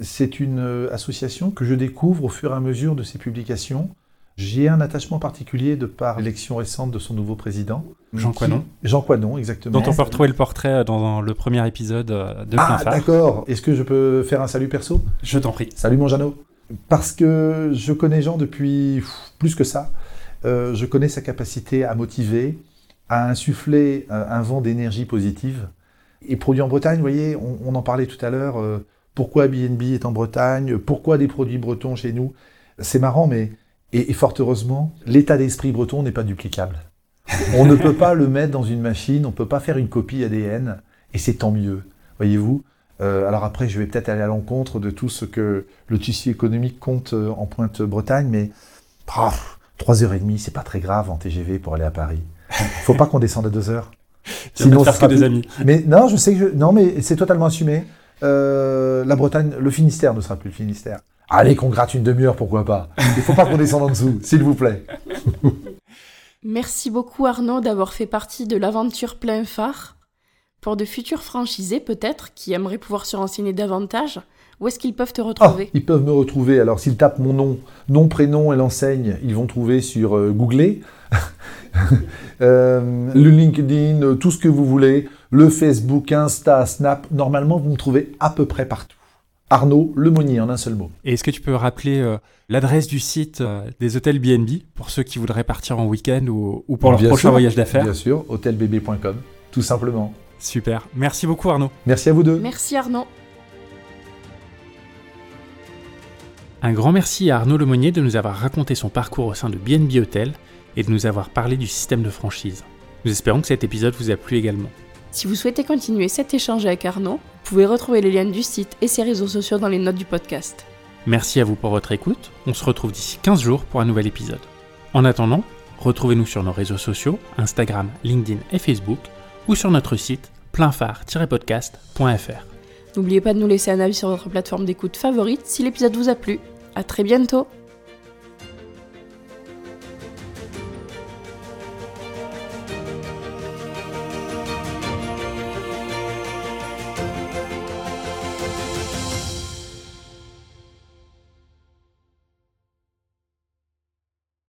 C'est une association que je découvre au fur et à mesure de ses publications. J'ai un attachement particulier de par l'élection récente de son nouveau président. Jean Coinon. Jean Coinon, exactement. Dont on peut retrouver le portrait dans le premier épisode euh, de Ah, d'accord. Est-ce que je peux faire un salut perso? Je t'en prie. Salut mon Jeannot. Parce que je connais Jean depuis plus que ça. Euh, je connais sa capacité à motiver, à insuffler euh, un vent d'énergie positive. Et produit en Bretagne, vous voyez, on, en parlait tout à l'heure. pourquoi BNB est en Bretagne? Pourquoi des produits bretons chez nous? C'est marrant, mais et, fort heureusement, l'état d'esprit breton n'est pas duplicable. On ne peut pas le mettre dans une machine, on ne peut pas faire une copie ADN, et c'est tant mieux, voyez-vous. Euh, alors après, je vais peut-être aller à l'encontre de tout ce que le tissu économique compte euh, en Pointe-Bretagne, mais 3h30, c'est pas très grave en TGV pour aller à Paris. Faut pas qu'on descende à 2 heures. Sinon, faire que des amis. Mais non, je sais que je... non, mais c'est totalement assumé. Euh, la Bretagne, le Finistère ne sera plus le Finistère. Allez, qu'on gratte une demi-heure, pourquoi pas. Il faut pas qu'on descende en dessous, s'il vous plaît. Merci beaucoup Arnaud d'avoir fait partie de l'aventure plein phare. Pour de futurs franchisés peut-être qui aimeraient pouvoir se renseigner davantage, où est-ce qu'ils peuvent te retrouver? ah, Ils peuvent me retrouver, alors s'ils tapent mon nom, nom, prénom et l'enseigne, ils vont trouver sur euh, Google, euh, le LinkedIn, tout ce que vous voulez, le Facebook, Insta, Snap, normalement vous me trouvez à peu près partout. Arnaud Lemonnier en un seul mot. Et est-ce que tu peux rappeler euh, l'adresse du site euh, des hôtels BNB pour ceux qui voudraient partir en week-end ou, pour leur prochain voyage d'affaires? Bien sûr, hôtelbb.com, tout simplement. Super. Merci beaucoup Arnaud. Merci à vous deux. Merci Arnaud. Un grand merci à Arnaud Lemonnier de nous avoir raconté son parcours au sein de BNB Hotel et de nous avoir parlé du système de franchise. Nous espérons que cet épisode vous a plu également. Si vous souhaitez continuer cet échange avec Arnaud, vous pouvez retrouver les liens du site et ses réseaux sociaux dans les notes du podcast. Merci à vous pour votre écoute. On se retrouve d'ici 15 jours pour un nouvel épisode. En attendant, retrouvez-nous sur nos réseaux sociaux, Instagram, LinkedIn et Facebook, ou sur notre site pleinphare-podcast.fr. N'oubliez pas de nous laisser un avis sur votre plateforme d'écoute favorite si l'épisode vous a plu. À très bientôt